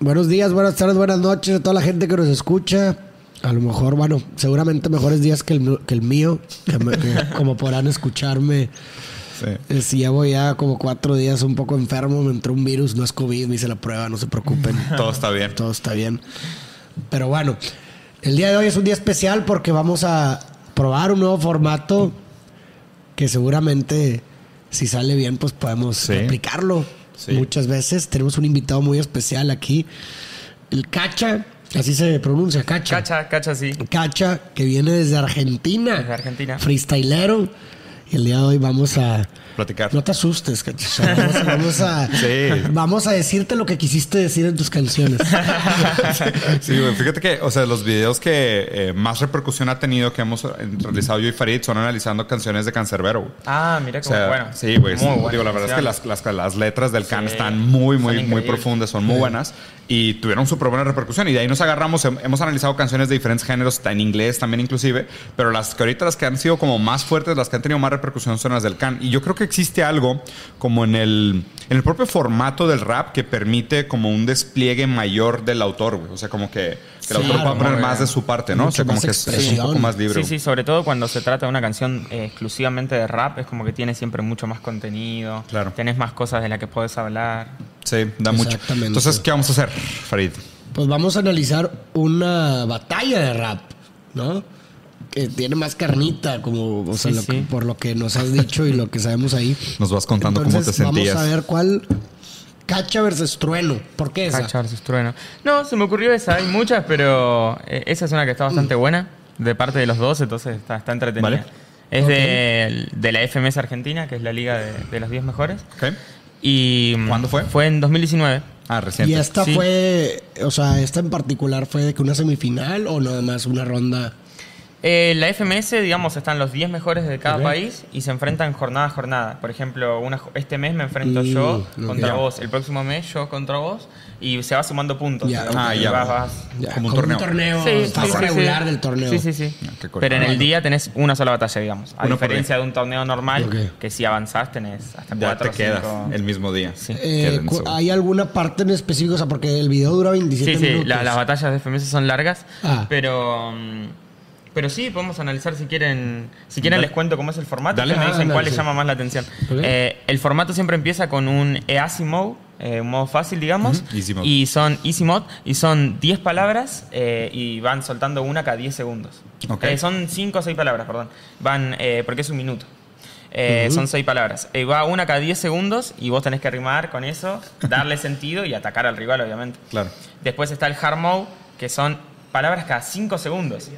buenos días, buenas tardes, buenas noches a toda la gente que nos escucha. A lo mejor, bueno, seguramente mejores días que el, que el mío, que me- que como podrán escucharme. Sí. eh, Si llevo ya como cuatro días un poco enfermo, me entró un virus, no es COVID, me hice la prueba, no se preocupen. Todo está bien. Todo está bien. Pero bueno, el día de hoy es un día especial porque vamos a probar un nuevo formato que seguramente si sale bien pues podemos Sí. aplicarlo Sí. muchas veces. Tenemos un invitado muy especial aquí, el Cacha, así se pronuncia, Cacha. Cacha, cacha, sí. Cacha, que viene desde Argentina. Desde Argentina. Freestylero. Y el día de hoy vamos a... Platicar. No te asustes, Cacha. Vamos, a- vamos a, Sí. vamos a decirte lo que quisiste decir en tus canciones. Sí, güey. Fíjate que, o sea, los videos que eh, más repercusión ha tenido que hemos realizado yo y Farid son analizando canciones de Cancerbero. güey. Ah, mira O cómo sea, bueno. sí, güey. Muy buena Digo, la verdad es que las, las, las letras del can Sí, están muy, muy, muy profundas, son muy buenas y tuvieron súper buena repercusión. Y de ahí nos agarramos, hem- hemos analizado canciones de diferentes géneros, en inglés también inclusive, pero las que ahorita las que han sido como más fuertes, las que han tenido más repercusión son las del can. Y yo creo que existe algo como en el, en el propio formato del rap que permite como un despliegue mayor del autor. O sea, como que, que el Sí, autor pueda poner más de su parte, ¿no? O sea, como que es- un poco más libre. Sí, sí, sobre todo cuando se trata de una canción eh, exclusivamente de rap, es como que tiene siempre mucho más contenido. Claro. Tenés más cosas de las que podés hablar. Sí, da mucho. Exactamente. Entonces, ¿qué vamos a hacer, Farid? Pues vamos a analizar una batalla de rap, ¿no? Que tiene más carnita, como, o sea, Sí, lo que- sí. por lo que nos has dicho y lo que sabemos ahí. Nos vas contando cómo te Entonces, sentías. Vamos a ver cuál. Cacha versus trueno. ¿Por qué esa? Cacha versus trueno. No, se me ocurrió esa, hay muchas, pero eh, esa es una que está bastante buena, de parte de los dos, entonces está, está entretenida. Vale. Es de, de la FMS Argentina, que es la liga de, de los 10 mejores. Y mm, ¿Cuándo fue? Fue en 2019. Ah, reciente. Y esta Sí. fue, o sea, esta en particular fue de que una semifinal o nada más una ronda. Eh, la FMS, digamos, están los 10 mejores de cada país y se enfrentan jornada a jornada. Por ejemplo, una, este mes me enfrento Mm, yo contra vos, el próximo mes yo contra vos y se va sumando puntos. Ah, ya. vas- vas- Ya, Como un torneo. Sí, fase sí, sí, regular sí. del torneo. Sí, sí, sí. Ah. Pero en el día tenés una sola batalla, digamos. A diferencia de un torneo normal, que si avanzás tenés hasta Ya cuatro te quedas cinco. el mismo día. Sí. Eh. ¿Hay alguna parte en específico? O sea, porque el video dura 27 Sí, sí, minutos. la- las batallas de FMS son largas, Ah. pero pero sí, podemos analizar si quieren, si quieren les cuento cómo es el formato, ustedes me dicen cuál les llama más la atención. Eh, el formato siempre empieza con un EASY mode, eh, un modo fácil, digamos, Ujú, easy mode. y son easy mode y son 10 palabras eh, y van soltando una cada 10 segundos. Eh, son 5 o 6 palabras, perdón. Van eh, porque es un minuto. Eh, Son 6 palabras. Va una cada 10 segundos y vos tenés que rimar con eso, darle sentido y atacar al rival, obviamente. Claro. Después está el hard mode, que son palabras cada 5 segundos.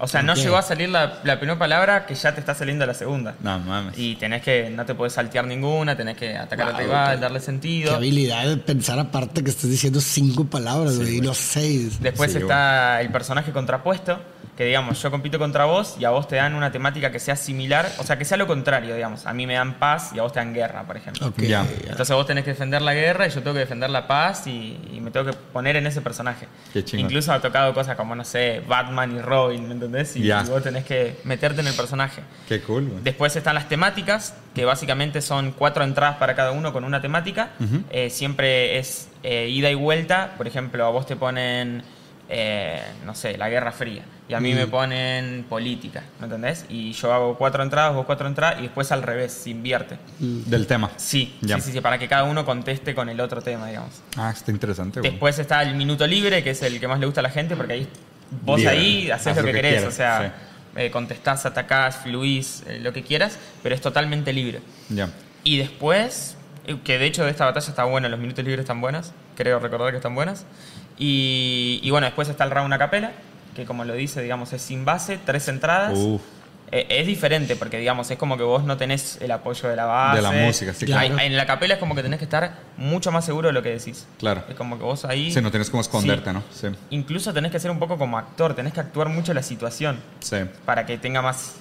O sea, no llegó a salir la, la primera palabra que ya te está saliendo la segunda. No mames. Y tenés que, no te puedes saltear ninguna, tenés que atacar al Wow, rival, ok. darle Qué sentido. habilidad de pensar aparte que estés diciendo cinco palabras, güey, y no seis. Después Sí, está el personaje contrapuesto, que digamos, yo compito contra vos y a vos te dan una temática que sea similar, o sea, que sea lo contrario, digamos. A mí me dan paz y a vos te dan guerra, por ejemplo. Ok. Ya. Entonces vos tenés que defender la guerra y yo tengo que defender la paz y, y me tengo que poner en ese personaje. Qué. Incluso ha tocado cosas como, no sé, Batman y Robin, ¿me entendés? Y, vos tenés que meterte en el personaje. Qué cool. Después están las temáticas, que básicamente son cuatro entradas para cada uno con una temática. Eh, siempre es eh, ida y vuelta. Por ejemplo, a vos te ponen, eh, no sé, la Guerra Fría. Y a mí me ponen política, ¿me entendés? Y yo hago cuatro entradas, vos cuatro entradas, y después al revés, se invierte. Del tema. Sí, sí, sí, sí, para que cada uno conteste con el otro tema, digamos. Ah, está interesante, güey. Después está el minuto libre, que es el que más le gusta a la gente, porque ahí vos Libre. ahí haces Haz lo que que querés, quieras, o sea, eh, contestás, atacás, fluís, eh, lo que quieras, pero es totalmente libre. Ya. Y después, eh, que de hecho de esta batalla está buena, los minutos libres están buenas, creo recordar que están buenas. Y, y bueno, después está el round a capela, que como lo dice, digamos, es sin base, tres entradas. Uf. Eh, es diferente porque, digamos, es como que vos no tenés el apoyo de la base. De la música, sí, claro. Hay- En la capela es como que tenés que estar mucho más seguro de lo que decís. Claro. Es como que vos ahí... Sí, no tienes como esconderte, Sí. ¿no? Sí. Incluso tenés que ser un poco como actor, tenés que actuar mucho la situación Sí. para que tenga más...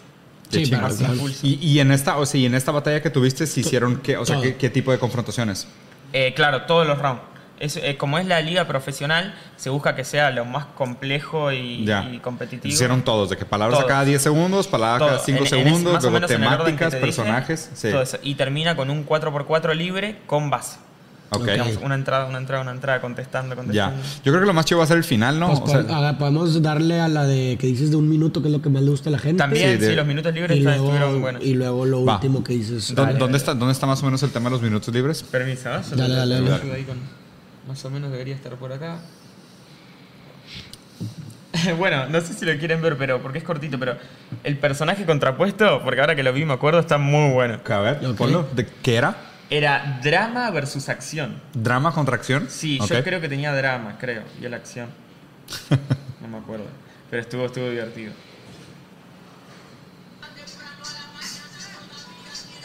Sí, más. Y, y en esta, o sea, y en esta batalla que tuviste, se hicieron qué, o sea. ¿qué, qué tipo de confrontaciones? Eh, claro, todos los rounds. Es, eh, como es la liga profesional, se busca que sea lo más complejo y, Ya. y competitivo. Hicieron todos, de que palabras Todos. a cada 10 segundos, palabras Todo. cada 5 En- en ese- segundos, más o luego menos en el orden que temáticas, te dije, personajes. Sí. todo eso. Y termina con un 4x4 libre con base. Ok. Digamos, una entrada, una entrada, una entrada, contestando, Ya. contestando. Yo creo que lo más chido va a ser el final, ¿no? Pues, O sea, haga- podemos darle a la de que dices de un minuto, que es lo que más le gusta a la gente. También, Sí, de- sí, los minutos libres y luego, estuvieron buenos. y luego lo Va. último que dices. ¿dó- Dale. ¿dónde, está, ¿Dónde está más o menos el tema de los minutos libres? Permiso, ¿no? Dale, dale, dale. Más o menos debería estar por acá. bueno, no sé si lo quieren ver, pero porque es cortito, pero el personaje contrapuesto, porque ahora que lo vi me acuerdo, está muy bueno. A ver, ponlo. ¿De ¿Qué era? Era drama versus acción. ¿Drama contra acción? Sí, yo creo que tenía drama, creo, y el acción. No me acuerdo. Pero estuvo, estuvo divertido.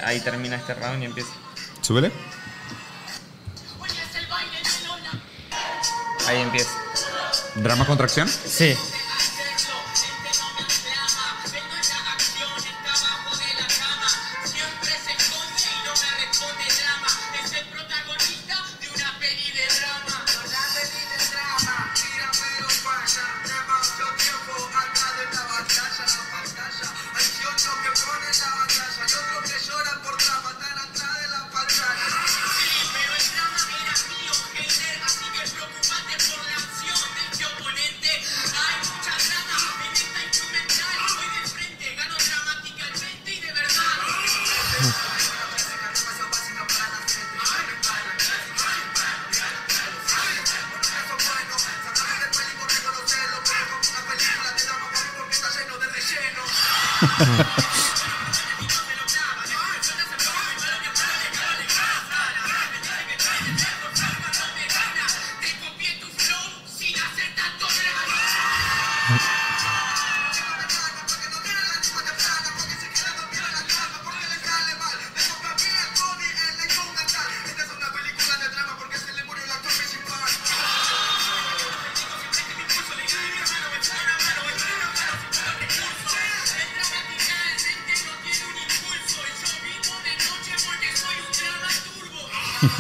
Ahí termina este round y empieza. Súbele. Ahí empieza. ¿Drama contra acción? Sí.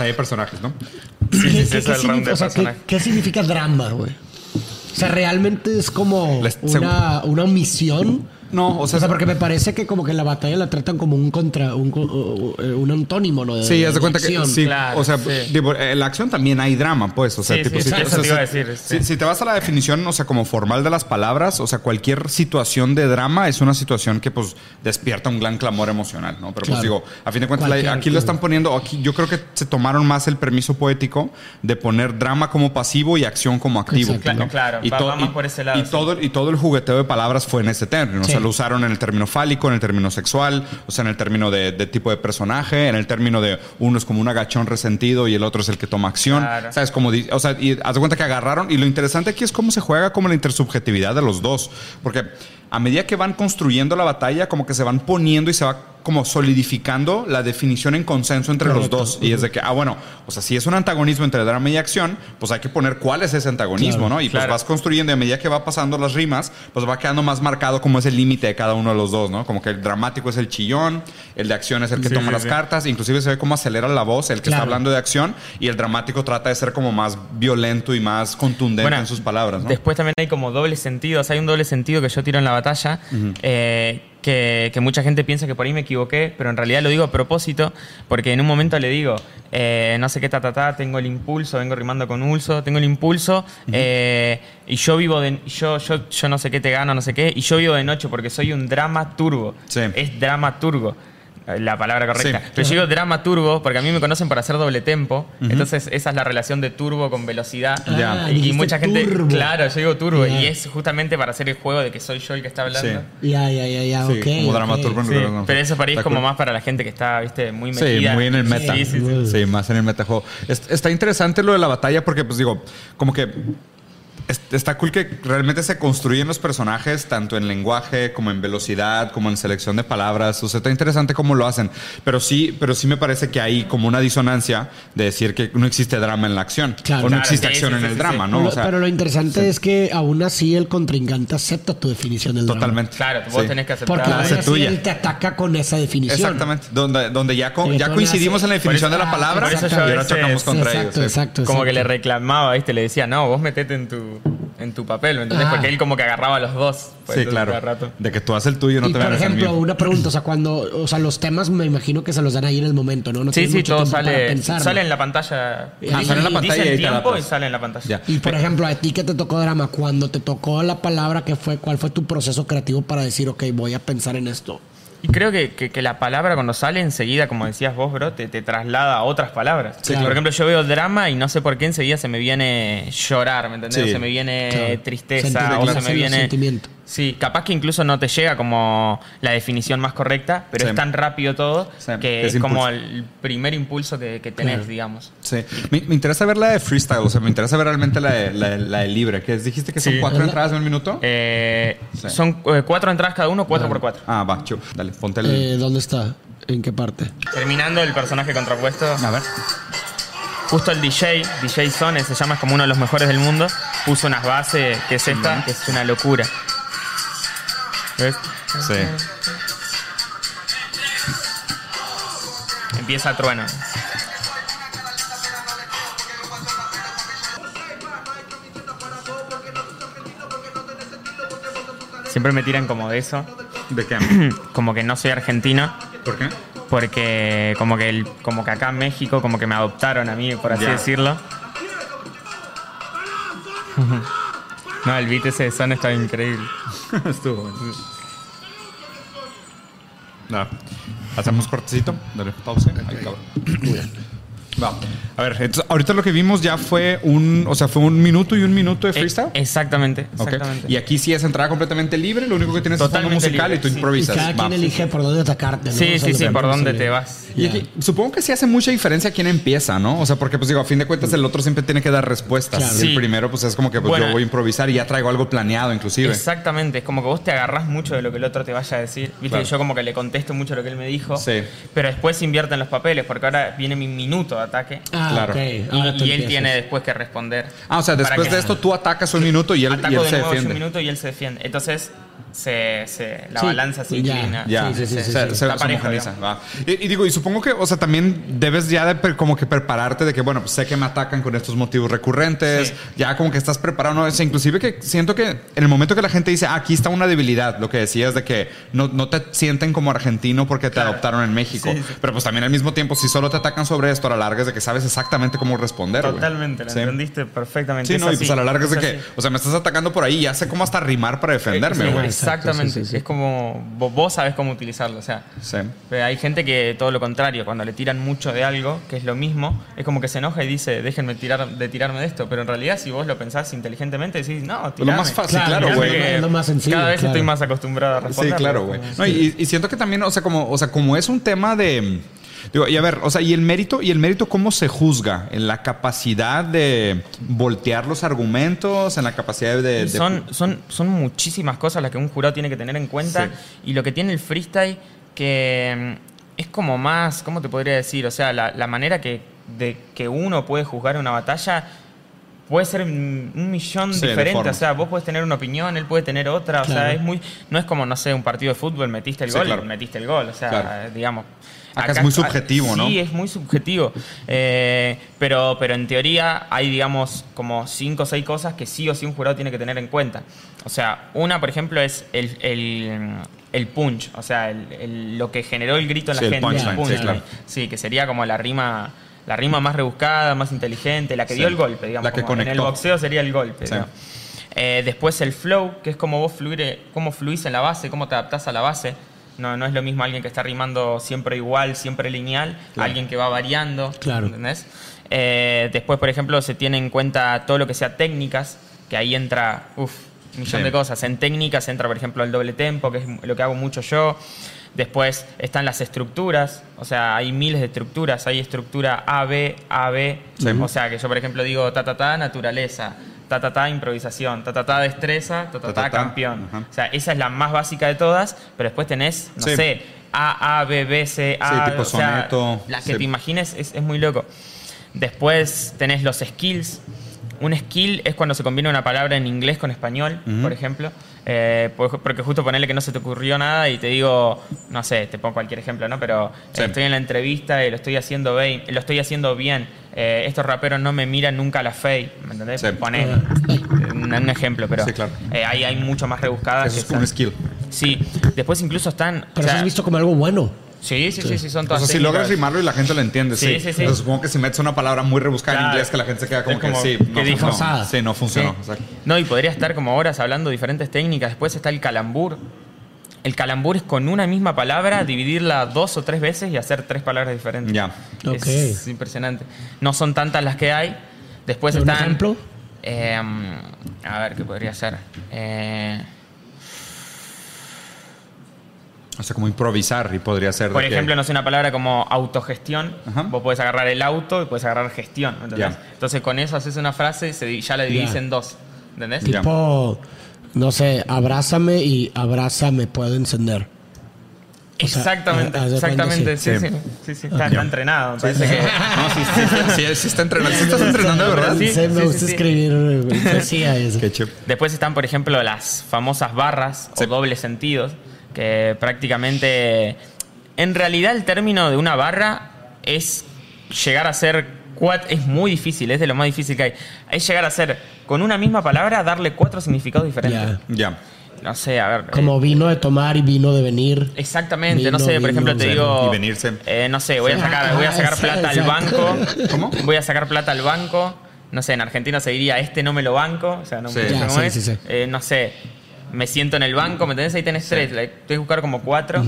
batalla de personajes, ¿no? Sí, sí, ¿Qué, sí, es el round significa, de o sea, ¿qué- significa drama, güey? O sea, realmente es como Les- una, una omisión. No, o O sea, sea, porque me parece que como que la batalla la tratan como un contra, un, un antónimo, ¿no? De- Sí, haz de cuenta que sí, Claro, o sea, sí. en la acción también hay drama, pues, o sea, Sí, tipo, sí, si, sí, te- eso o te sea, iba a si- decir, si, sí. si te vas a la definición, o sea, como formal de las palabras, o sea, cualquier situación de drama es una situación que pues despierta un gran clamor emocional, ¿no? Pero Claro. pues digo, a fin de cuentas, Cualquier- aquí lo están poniendo, aquí yo creo que se tomaron más el permiso poético de poner drama como pasivo y acción como activo. Exacto. ¿no? Claro, y va- to- va más y- por ese lado, Y sí. todo, y todo el jugueteo de palabras fue en ese término, o sea, Lo usaron en el término fálico, en el término sexual, o sea, en el término de, de tipo de personaje, en el término de uno es como un agachón resentido y el otro es el que toma acción. Claro. ¿Sabes? Como, o sea, y haz de cuenta que agarraron. Y lo interesante aquí es cómo se juega como la intersubjetividad de los dos. Porque a medida que van construyendo la batalla, como que se van poniendo y se va como solidificando la definición en consenso entre Correcto. los dos. Y es de que, ah, bueno, o sea, si es un antagonismo entre drama y acción, pues hay que poner cuál es ese antagonismo, Claro. ¿no? Y pues vas construyendo y a medida que va pasando las rimas, pues va quedando más marcado como es el límite de cada uno de los dos, ¿no? Como que el dramático es el chillón, el de acción es el que Sí, toma sí, las sí. cartas, inclusive se ve cómo acelera la voz, el que está hablando de acción, y el dramático trata de ser como más violento y más contundente Bueno, en sus palabras, ¿no? Después también hay como doble sentido. O sea, hay un doble sentido que yo tiro en la batalla. eh, que, que mucha gente piensa que por ahí me equivoqué, pero en realidad lo digo a propósito, porque en un momento le digo, eh, no sé qué ta, ta, ta, tengo el impulso, vengo rimando con ulso, tengo el impulso, eh, y yo vivo de. Yo, yo, yo no sé qué te gano, no sé qué, y yo vivo de noche porque soy un drama turbo. Sí. Es drama turbo. La palabra correcta. Sí. Pero yo digo drama turbo porque a mí me conocen para hacer doble tempo. Entonces esa es la relación de turbo con velocidad. Ya. Y- mucha gente, turbo. claro, yo digo turbo. Y es justamente para hacer el juego de que soy yo el que está hablando. Sí. Ya, ya, ya, ya, Sí, ok. como ok. dramaturgo en Sí, lugar de- pero eso para es como cool. más para la gente que está, viste, muy Sí, metida. muy en el meta. Sí, sí, sí. Sí, más en el metajuego. Es- Está interesante lo de la batalla porque, pues digo, como que está cool que realmente se construyen los personajes tanto en lenguaje como en velocidad, como en selección de palabras. O sea, está interesante cómo lo hacen. Pero sí, pero sí me parece que hay como una disonancia de decir que no existe drama en la acción. Claro. o no Claro, existe sí, acción sí, en sí, el sí, drama, sí. ¿no? Lo- O sea, pero lo interesante es que aún así el contrincante acepta tu definición del drama. totalmente. Claro, vos Sí. tenés que aceptar. Porque la así tuya. él te ataca con esa definición. Exactamente. Donde, donde ya, co- ya coincidimos en la definición por de eso- la palabra eso y ahora chocamos contra exacto, ellos. sí. exacto, Como que le exacto. reclamaba, ¿viste? Le decía, no, vos metete en tu, en tu papel, ¿me entendés? Ah. Porque él como que agarraba a los dos. pues, Sí, claro. cada rato. De que tú haces el tuyo, no y te por ejemplo, mío. una pregunta, o sea, cuando, o sea, los temas me imagino que se los dan ahí en el momento, ¿no? no Sí, sí, mucho todo sale, pensar, sale ¿no? en la pantalla. Ah, sale en la pantalla dice y tiempo y sale en la pantalla. Ya. Y por ejemplo, a ti que te tocó drama, cuando te tocó la palabra, ¿qué fue? ¿Cuál fue tu proceso creativo para decir, ok, voy a pensar en esto? Y creo que, que- que la palabra cuando sale enseguida, como decías vos, bro, te, te traslada a otras palabras. Sí, claro. Por ejemplo, yo veo drama y no sé por qué enseguida se me viene llorar, ¿me entendés? Sí. O se me viene Claro. tristeza, o se me viene... sentimiento. Sí, capaz que incluso no te llega como la definición más correcta, pero Sí. es tan rápido todo Sí, que es es, como el primer impulso que, que tenés, Claro. digamos. Sí. Me, me interesa ver la de freestyle, o sea, me interesa ver realmente la de, la de- la de libre. que es- dijiste que son Sí. cuatro entradas en un minuto? Eh, Sí. Son eh, cuatro entradas cada uno, cuatro por cuatro. Ah, va, chu. Dale, ponte el. Eh, ¿Dónde está? ¿En qué parte? Terminando el personaje contrapuesto, A ver. justo el DJ, DJ Zone, se llama, es como uno de los mejores del mundo, puso unas bases, que es esta, que es una locura. ¿Ves? Sí. Empieza trueno. Siempre me tiran como de eso, ¿De qué? como que no soy argentino, ¿Por qué? porque como que, el, como que acá en México como que me adoptaron a mí, por así decirlo. No, el beat ese de Son está increíble. Estuvo bueno. No. Hacemos cortecito. Dale, pausa. Ay, cabrón. Va. A ver, entonces, ahorita lo que vimos ya fue un, o sea, fue un minuto y un minuto de freestyle. Eh, exactamente, exactamente. Y aquí sí es entrada completamente libre, lo único que tienes es fondo Totalmente musical libre, y tú sí. Y improvisas. cada Va. quien elige por dónde atacarte, ¿no? Sí, O sea, sí, sí, que por dónde te vas. Y Ya. aquí, supongo que sí hace mucha diferencia quién empieza, ¿no? O sea, porque pues digo, a fin de cuentas el otro siempre tiene que dar respuestas. Claro. Y el Sí. primero pues es como que pues, Bueno. yo voy a improvisar y ya traigo algo planeado inclusive. Exactamente, es como que vos te agarrás mucho de lo que el otro te vaya a decir. Viste Claro. que yo como que le contesto mucho lo que él me dijo. Sí. Pero después invierten los papeles, porque ahora viene mi minuto de ataque. Ah, Claro. ok. y Ahora tú y él tiene después que responder. Ah, o sea, después que- de esto tú atacas un minuto y él, y él de se nuevo yo un defiende. minuto y él se defiende. Entonces, se, se- la Sí, balanza se inclina. Ya, Sí, sí, sí, se, sí, se- sí. se homogeniza, va. Y, y digo, y supongo que, o sea, también debes ya de pre- como que prepararte de que, bueno, pues sé que me atacan con estos motivos recurrentes, Sí. ya como que estás preparado, ¿no? O sea, inclusive que siento que en el momento que la gente dice, ah, aquí está una debilidad, lo que decías de que no, no te sienten como argentino porque te Claro. adoptaron en México, Sí, sí. pero pues también al mismo tiempo, si solo te atacan sobre esto, a la larga es de que sabes exactamente cómo responder. Totalmente, lo Sí. entendiste perfectamente. Sí, Es no, y así, pues a la larga es de es que, así. o sea, me estás atacando por ahí, ya sé cómo hasta rimar para defenderme, Sí, güey. Exactamente. Sí, sí, sí. Es como vos, vos sabés cómo utilizarlo. O sea, Sí. Pero hay gente que todo lo contrario, cuando le tiran mucho de algo, que es lo mismo, es como que se enoja y dice, déjenme tirar, de tirarme de esto. Pero en realidad, si vos lo pensás inteligentemente, decís, no, tirame. más fácil, claro, güey. lo más sencillo, Cada vez claro. estoy más acostumbrado a Sí, responder. claro, güey. No, y, y siento que también, o sea, como, o sea, como es un tema de. Digo, y a ver, o sea, y el mérito, y el mérito, ¿cómo se juzga? En la capacidad de voltear los argumentos, en la capacidad de. De- son, son, son muchísimas cosas las que un jurado tiene que tener en cuenta. Sí. Y lo que tiene el freestyle, que mm, es como más, ¿cómo te podría decir? O sea, la, la manera que, de que uno puede juzgar una batalla puede ser un millón Sí, diferente. O sea, vos puedes tener una opinión, él puede tener otra. O Claro. sea, es muy. No es como, no sé, un partido de fútbol, metiste el Sí, gol, claro. metiste el gol. O sea, Claro. digamos. Acá es muy subjetivo, ¿no? Sí, es muy subjetivo. Eh, pero, pero en teoría hay, digamos, como cinco o seis cosas que sí o sí un jurado tiene que tener en cuenta. O sea, una, por ejemplo, es el, el, el punch, o sea, el- el- lo que generó el grito en Sí, la el gente. punchline, el sí, punchline. claro. Sí, que sería como la rima, la rima más rebuscada, más inteligente, la que Sí. dio el golpe, digamos. La que como En el conectó. boxeo sería el golpe. Sí. Eh, después el flow, que es como vos fluir, cómo fluís en la base, cómo te adaptás a la base. No, no es lo mismo alguien que está rimando siempre igual, siempre lineal, Claro. alguien que va variando. Claro. ¿Entendés? Eh, después, por ejemplo, se tiene en cuenta todo lo que sea técnicas, que ahí entra, uff, un millón Sí. de cosas. En técnicas entra, por ejemplo, el doble tempo, que es lo que hago mucho yo. Después están las estructuras, o sea, hay miles de estructuras. Hay estructura A, B, A, B. Sí. O sea, que yo, por ejemplo, digo ta, ta, ta, naturaleza, ta, ta, ta, improvisación, ta, ta, ta, destreza, ta, ta, Ta, ta, ta, ta. campeón. Ajá. O sea, esa es la más básica de todas, pero después tenés, no Sí. sé, A, A, B, B, C, A. tipo o sea, soneto. Las que Sí. te imagines es, es muy loco. Después tenés los skills. Un skill es cuando se combina una palabra en inglés con español, Ujú. por ejemplo. Eh, por- porque justo ponerle que no se te ocurrió nada y te digo, no sé, te pongo cualquier ejemplo, ¿no? Pero eh, Sí. estoy en la entrevista y lo estoy haciendo bien. Lo estoy haciendo bien. Eh, estos raperos no me miran nunca a la fe, ¿me entendés? Sí. Poné un, un ejemplo, pero Sí, claro. eh, ahí hay mucho más rebuscadas. Eso que es un están- skill. Sí, después incluso están... Pero o sea, eso es visto como algo bueno. Sí, sí, sí, sí, son O todas sea, si logras rimarlo y la gente lo entiende, sí. Sí, sí, sí. Entonces, supongo que si metes una palabra muy rebuscada en inglés que la gente se queda como Es que como sí, que no dijo-. Sí, no funcionó. No, y podría estar como horas hablando diferentes técnicas. Después está el calambur. El calambur es con una misma palabra dividirla dos o tres veces y hacer tres palabras diferentes. Ya. Ok. Es impresionante. No son tantas las que hay. Después ¿Un están. ejemplo? eh, a ver, ¿qué podría ser? Eh, O sea, como improvisar y podría ser. de por que- ejemplo, no sé, una palabra como autogestión. Ajá. Vos podés agarrar el auto y podés agarrar gestión. ¿entendés? Ya. Entonces, con eso haces una frase y se ya la dividís en dos. ¿Entendés? Tipo, no sé, abrázame y abrázame puedo encender. O sea, Exactamente, exactamente, sí. sí, Sí. sí, sí, sí, está, está entrenado, me parece que... No, sí, sí, sí, sí, sí está entrenando. ¿Sí estás entrenando verdad? Sí, Sí, me gusta escribir poesía. Después están, por ejemplo, las famosas barras o dobles sentidos, que prácticamente, en realidad el término de una barra es llegar a ser, cuat- es muy difícil, es de lo más difícil que hay, es llegar a ser, con una misma palabra, darle cuatro significados diferentes. Ya. Ya. No sé, a ver... Como eh, vino de tomar y vino de venir. Exactamente, no Vino, sé, por ejemplo, vino, te digo. Y venirse. eh, no sé, voy a sacar, voy a sacar Ah, plata al banco. ¿Cómo? Voy a sacar plata al banco. No sé, en Argentina se diría, este no me lo banco. O sea, no, Sí. no sé Ya, cómo sí, es. sí, sí. Eh, no sé, me siento en el banco, ¿me entendés? Ahí tenés tres. la- Tenés que buscar como cuatro.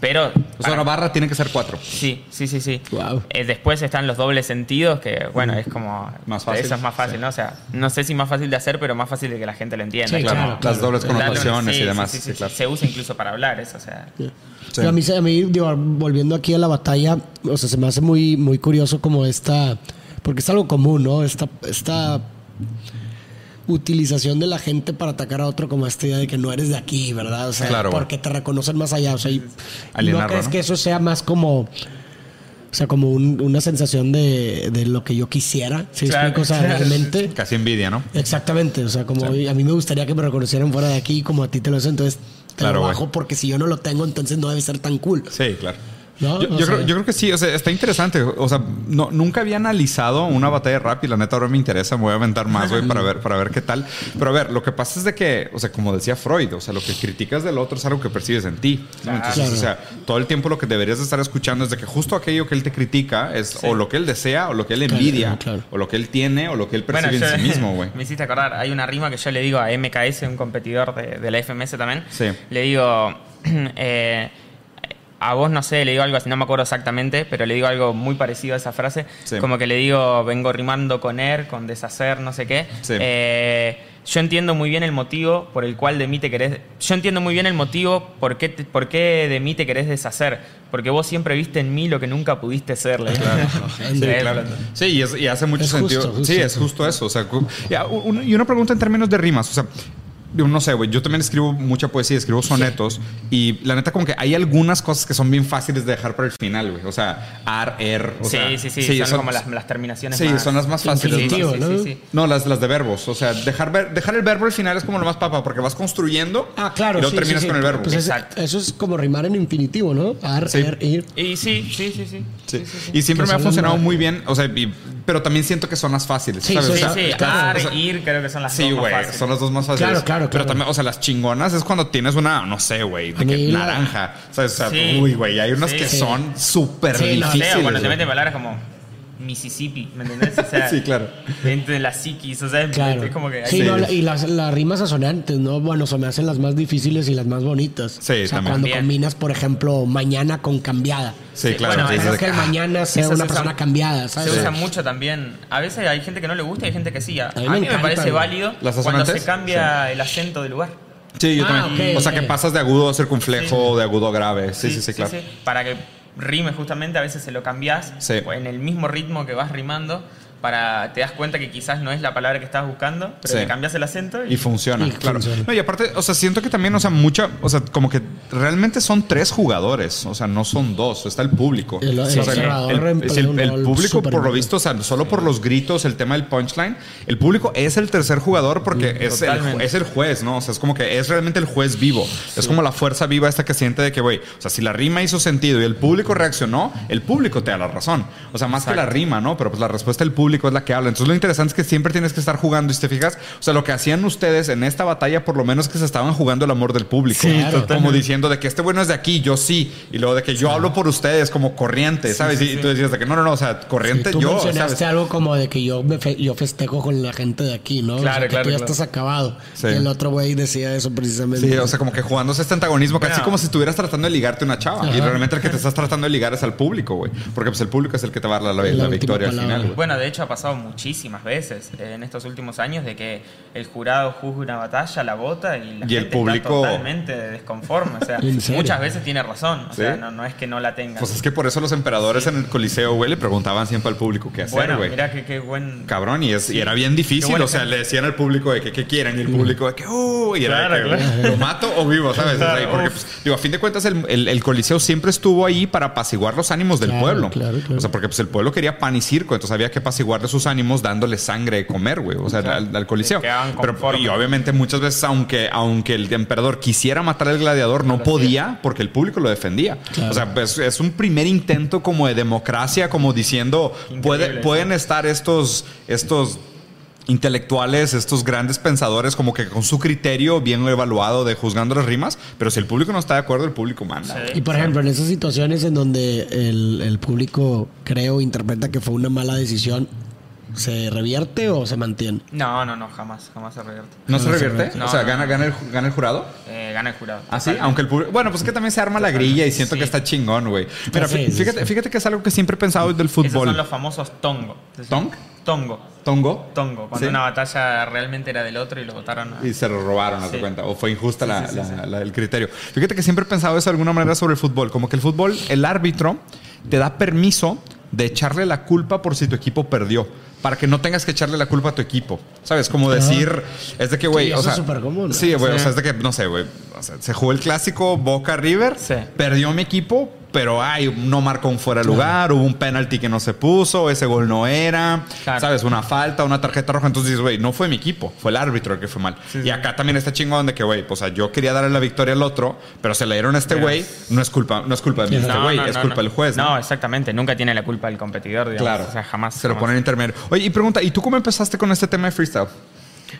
Pero. O sea, para- una barra tiene que ser cuatro. Sí, sí, sí, sí. Wow. Eh, después están los dobles sentidos, que bueno, es como... Más fácil. Eso es más fácil, Sí. ¿no? O sea, no sé si más fácil de hacer, pero más fácil de que la gente lo entienda. Sí, claro, Las dobles darle una- connotaciones sí, y demás. sí, sí, Sí, sí. claro. Se usa incluso para hablar eso, o sea... Sí. Pero a mí, se- a mí digo, volviendo aquí a la batalla, o sea, se me hace muy, muy curioso como esta, porque es algo común, ¿no? Esta, esta utilización de la gente para atacar a otro como esta idea de que no eres de aquí, ¿verdad? O sea, Claro, porque te reconocen más allá, o sea, y- ¿no crees ¿no? que eso sea más como... O sea, como un- una sensación de, de lo que yo quisiera, ¿sí me Claro. explico? O sea, realmente... Casi envidia, ¿no? Exactamente, o sea, como a mí me gustaría que me reconocieran fuera de aquí, como a ti te lo hacen, entonces te Claro, lo porque si yo no lo tengo, entonces no debe ser tan cool. Sí, claro. ¿No? Yo, yo creo, yo creo que sí, o sea, está interesante. O sea, no, nunca había analizado una batalla de rap y la neta ahora me interesa, me voy a aventar más, güey, para ver, para ver qué tal. Pero a ver, lo que pasa es de que, o sea, como decía Freud, o sea, lo que criticas del otro es algo que percibes en ti. ¿no? Entonces, Claro. o sea, todo el tiempo lo que deberías de estar escuchando es de que justo aquello que él te critica es o lo que él desea, o lo que él envidia, claro. o lo que él tiene, o lo que él percibe yo- en sí mismo, güey. me hiciste acordar, hay una rima que yo le digo a MKS, un competidor de, de la FMS también. Sí. Le digo, eh, a vos no sé, le digo algo así, no me acuerdo exactamente, pero le digo algo muy parecido a esa frase. Sí. Como que le digo, vengo rimando con er, con deshacer, no sé qué. Sí. Eh, yo entiendo muy bien el motivo por el cual de mí te querés. Yo entiendo muy bien el motivo por qué, te- por qué de mí te querés deshacer. Porque vos siempre viste en mí lo que nunca pudiste ser. digo. Sí, claro. Sí, y, es- y hace mucho Es sentido. justo. sí, es justo eso. O sea, y una pregunta en términos de rimas. O sea, no sé, güey. Yo también escribo mucha poesía, escribo sonetos. Y la neta, como que hay algunas cosas que son bien fáciles de dejar para el final, güey. O sea, ar, er. O sí, sea, sí, sí, son, son- como las, las terminaciones Sí, más... son las más fáciles. Sí, sí, Infinitivo, sí, ¿no? sí, sí. No, las, las de verbos. O sea, dejar, ver- dejar el verbo al final es como lo más papa, porque vas construyendo Ah, claro. y luego sí, terminas sí, sí. con el verbo. Pues es- Exacto. eso es como rimar en infinitivo, ¿no? Ar, Sí. er, ir. Y sí, sí, sí, sí. Sí. Y siempre me ha funcionado muy bien, o sea, y- pero también siento que son las fáciles, Sí, ¿sabes? sí, O Sí, sea, sí, claro, ar, o sea, ir, creo que son las Sí, dos más güey, fáciles. son las dos más fáciles. Claro, claro, Pero claro. también, o sea, las chingonas es cuando tienes una, no sé, güey, de que naranja. O sea, o sea, Sí. uy, güey, hay unas Sí. que Sí. son súper Sí, no, difíciles. cuando te güey. meten palabras como Mississippi, ¿me entendés? O sea, Sí, claro. Dentro de la psiquis, o sea, Claro. es como que... Sí, Sí. no, y las, las rimas asonantes, ¿no? Bueno, se me hacen las más difíciles y las más bonitas. Sí, o sea, también. cuando También. combinas, por ejemplo, mañana con cambiada. Sí, Sí, claro. bueno, sí, Creo sí, que el ah, mañana sea Eso se una usa- persona cambiada, Se ¿sabes? usa mucho también. A veces hay gente que no le gusta y hay gente que sí. A, A mí a me mí me, encanta, parece válido ¿Las cuando se cambia el acento del lugar. Sí, yo Ah, también. ok, o sea, que pasas de agudo a circunflejo Sí. o de agudo a grave. Sí, sí, sí, claro. Para que rime justamente, a veces se lo cambias Sí. en el mismo ritmo que vas rimando. Para te das cuenta que quizás no es la palabra que estabas buscando, pero Sí. le cambias el acento y, Y funciona, Y claro. funciona. No, y aparte, o sea, siento que también, o sea, mucha, o sea, como que realmente son tres jugadores, o sea, no son dos, está el público. El- el O sea, el, sí, el- público, por lo visto, o sea, solo por los gritos, el tema del punchline, el público es el tercer jugador porque es, el, es el juez, ¿no? O sea, es como que es realmente el juez vivo. Es como la fuerza viva esta que siente de que, güey, o sea, si la rima hizo sentido y el público reaccionó, el público te da la razón. O sea, más que la rima, ¿no? Pero pues la respuesta del público es la que habla. Entonces lo interesante es que siempre tienes que estar jugando y si te fijas, o sea, lo que hacían ustedes en esta batalla, por lo menos que se estaban jugando el amor del público. Sí, Como totalmente. diciendo de que este bueno es de aquí, yo sí. Y luego de que yo hablo por ustedes como corriente, ¿sabes? y tú decías de que no, no, no, o sea, corriente Tú yo, mencionaste ¿sabes? algo como de que yo, me fe- yo festejo con la gente de aquí, ¿no? O sea, Claro, que claro, tú ya claro. estás acabado. Sí. Y el otro güey decía eso precisamente. Sí, o sea, como que jugándose este antagonismo, casi Bueno. como si estuvieras tratando de ligarte a una chava. Y realmente el que te estás tratando de ligar es al público, güey. Porque pues el público es el que te va a dar la, la, La última victoria al final. Bueno, de hecho ha pasado muchísimas veces eh, en estos últimos años de que el jurado juzga una batalla, la vota y la Y el gente público- está totalmente desconforme. O sea, muchas veces tiene razón. O ¿Sí? sea, no, no es que no la tenga. Pues es que por eso los emperadores en el Coliseo, güey, le preguntaban siempre al público qué hacer, bueno, güey. mira qué buen... Cabrón, y, es, y era bien difícil. O sea, le decían al público de que qué quieren. Y el público de que, uh, y era de Claro, que, claro. ¿lo mato o vivo? ¿Sabes? O sea, porque, pues, digo, a fin de cuentas, el, el- el Coliseo siempre estuvo ahí para apaciguar los ánimos del Claro, pueblo. claro, claro. O sea, porque pues, el pueblo quería pan y circo, entonces había que apaciguarle sus ánimos dándole sangre de comer, güey. O sea, al, al Coliseo. Pero, y obviamente muchas veces, aunque, aunque el emperador quisiera matar al gladiador, no podía porque el público lo defendía. Claro. O sea, pues, es un primer intento como de democracia, como diciendo, puede, pueden estar estos, estos intelectuales, estos grandes pensadores, como que con su criterio bien evaluado de juzgando las rimas, pero si el público no está de acuerdo, el público manda. Sí. Y por ejemplo, en esas situaciones en donde el, el público creo interpreta que fue una mala decisión, ¿se revierte o se mantiene? No, no, no, jamás, jamás se revierte. ¿No se revierte? no, o sea, no, gana, no. gana, el, gana el jurado. Eh, gana el jurado. Ah, sí, aunque el público. Bueno, pues es que también se arma la grilla y siento Sí. que está chingón, güey. Sí, fíjate, sí. fíjate que es algo que siempre he pensado del Esos fútbol. son los famosos tongo. ¿Tong? Tongo. ¿Tongo? Tongo. Cuando Sí. una batalla realmente era del otro y lo votaron a... Y se lo robaron, de Sí. cuenta. O fue injusta Sí, la- sí, sí, la- sí. la- el criterio. Fíjate que siempre he pensado eso de alguna manera sobre el fútbol. Como que el fútbol, el árbitro te da permiso de echarle la culpa por si tu equipo perdió. Para que no tengas que echarle la culpa a tu equipo. ¿Sabes? Como decir, es de que, güey, Sí, o eso sea. es súper común, ¿no? Sí, güey, o sea, es de que, no sé, güey. o sea, se jugó el clásico Boca River, Sí. perdió mi equipo, pero ay, no marcó un fuera de lugar, hubo un penalti que no se puso, ese gol no era, Claro. ¿sabes? Una falta, una tarjeta roja. Entonces dices, güey, no fue mi equipo, fue el árbitro el que fue mal. y acá también está chingón de que, güey, pues, o sea, yo quería darle la victoria al otro, pero se le dieron a este güey, no es culpa, no es culpa de mí, este güey, no, es culpa del juez. No, exactamente. Nunca tiene la culpa el competidor, digamos. Claro. O sea, jamás. Se lo ponen intermedio. Oye, y pregunta, ¿y tú cómo empezaste con este tema de freestyle?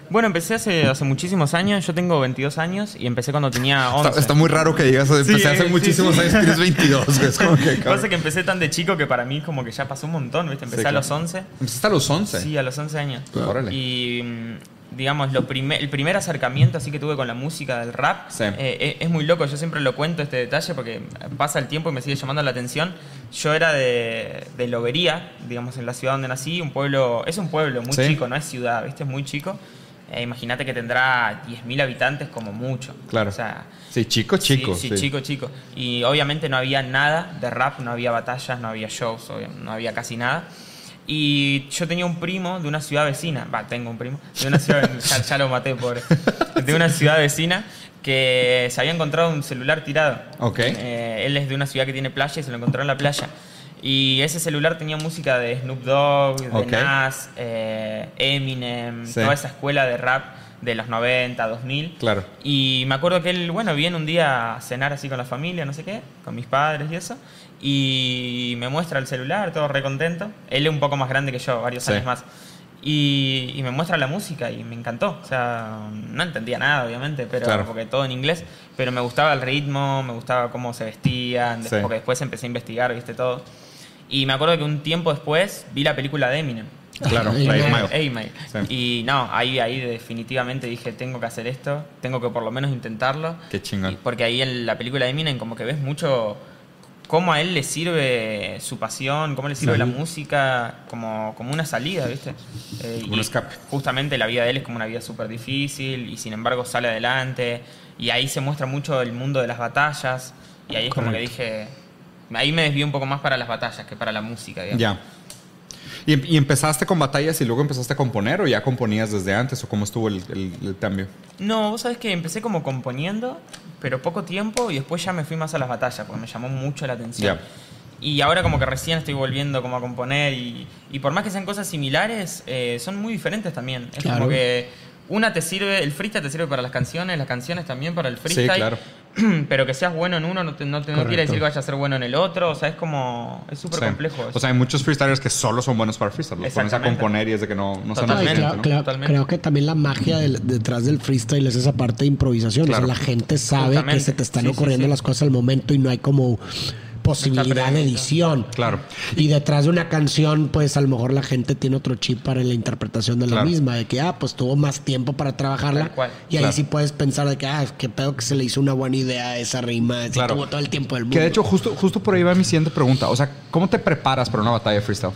Bueno, empecé hace, hace muchísimos años. Yo tengo 22 años y empecé cuando tenía 11. Está, está muy raro que digas, empecé Sí, hace sí, muchísimos sí. años, tienes 22, güey. Es como que, Pasa que empecé tan de chico que para mí como que ya pasó un montón, ¿viste? Empecé a los 11. Empezaste a los 11. Sí, a los 11 años. Órale. Y mm, digamos, lo primer, el primer acercamiento así que tuve con la música del rap Sí. eh, eh, es muy loco. Yo siempre lo cuento este detalle porque pasa el tiempo y me sigue llamando la atención. Yo era de, de Lobería, digamos, en la ciudad donde nací, un pueblo, es un pueblo muy Sí. chico, no es ciudad, ¿viste? Es muy chico. Eh, Imagínate que tendrá 10.000 habitantes como mucho. Claro. O sea, Sí, chico, chico. Sí, sí, chico, chico. Y obviamente no había nada de rap, no había batallas, no había shows, no había casi nada. Y yo tenía un primo de una ciudad vecina, va, tengo un primo, de una ciudad, ya, ya lo maté, pobre, de una ciudad vecina que se había encontrado un celular tirado. Ok. Eh, él es de una ciudad que tiene playa y se lo encontró en la playa. Y ese celular tenía música de Snoop Dogg, de Ok. Nas, eh, Eminem, Sí. toda esa escuela de rap de los 90, 2000. Claro. Y me acuerdo que él, bueno, viene un día a cenar así con la familia, no sé qué, con mis padres y eso. Y me muestra el celular, todo re contento. Él es un poco más grande que yo, varios Sí. años más. Y, y me muestra la música y me encantó. O sea, no entendía nada, obviamente, pero Claro. porque todo en inglés. Pero me gustaba el ritmo, me gustaba cómo se vestían, Sí. porque después empecé a investigar, viste todo. Y me acuerdo que un tiempo después vi la película de Eminem. Claro. Sí. Y no, ahí, ahí definitivamente dije, tengo que hacer esto, tengo que por lo menos intentarlo. Qué chingón. Porque ahí en la película de Eminem como que ves mucho cómo a él le sirve su pasión, cómo le sirve la música como, como una salida, ¿viste? Eh, Un escape. Justamente la vida de él es como una vida súper difícil y sin embargo sale adelante. Y ahí se muestra mucho el mundo de las batallas. Y ahí es como que dije, ahí me desvío un poco más para las batallas que para la música, digamos. Ya. ¿Y, y empezaste con batallas y luego empezaste a componer o ya componías desde antes o cómo estuvo el, el- el cambio? No, vos sabés que empecé como componiendo, pero poco tiempo y después ya me fui más a las batallas porque me llamó mucho la atención. Ya. Y ahora como que recién estoy volviendo como a componer y, y por más que sean cosas similares, eh, son muy diferentes también. Es Claro. como que una te sirve, el freestyle te sirve para las canciones, las canciones también para el freestyle. claro. Pero que seas bueno en uno no, te- no, te- no quiere decir que vayas a ser bueno en el otro. O sea, es como... Es súper Sí. complejo. eso. O sea, hay muchos freestylers que solo son buenos para freestyle. Los pones a componer y es de que no, no Totalmente, creo, ¿no? creo- que también la magia del- detrás del freestyle es esa parte de improvisación. Claro. O sea, la gente sabe que se te están Sí, sí, ocurriendo sí. las cosas al momento y no hay como posibilidad de edición. Claro. Y detrás de una canción, pues a lo mejor la gente tiene otro chip para la interpretación de la Claro. misma, de que, ah, pues tuvo más tiempo para trabajarla. Tal cual. Y ahí Claro. sí puedes pensar de que, ah, qué pedo que se le hizo una buena idea a esa rima, tuvo todo el tiempo del mundo. Que de hecho, justo, justo por ahí va mi siguiente pregunta. O sea, ¿cómo te preparas para una batalla de freestyle?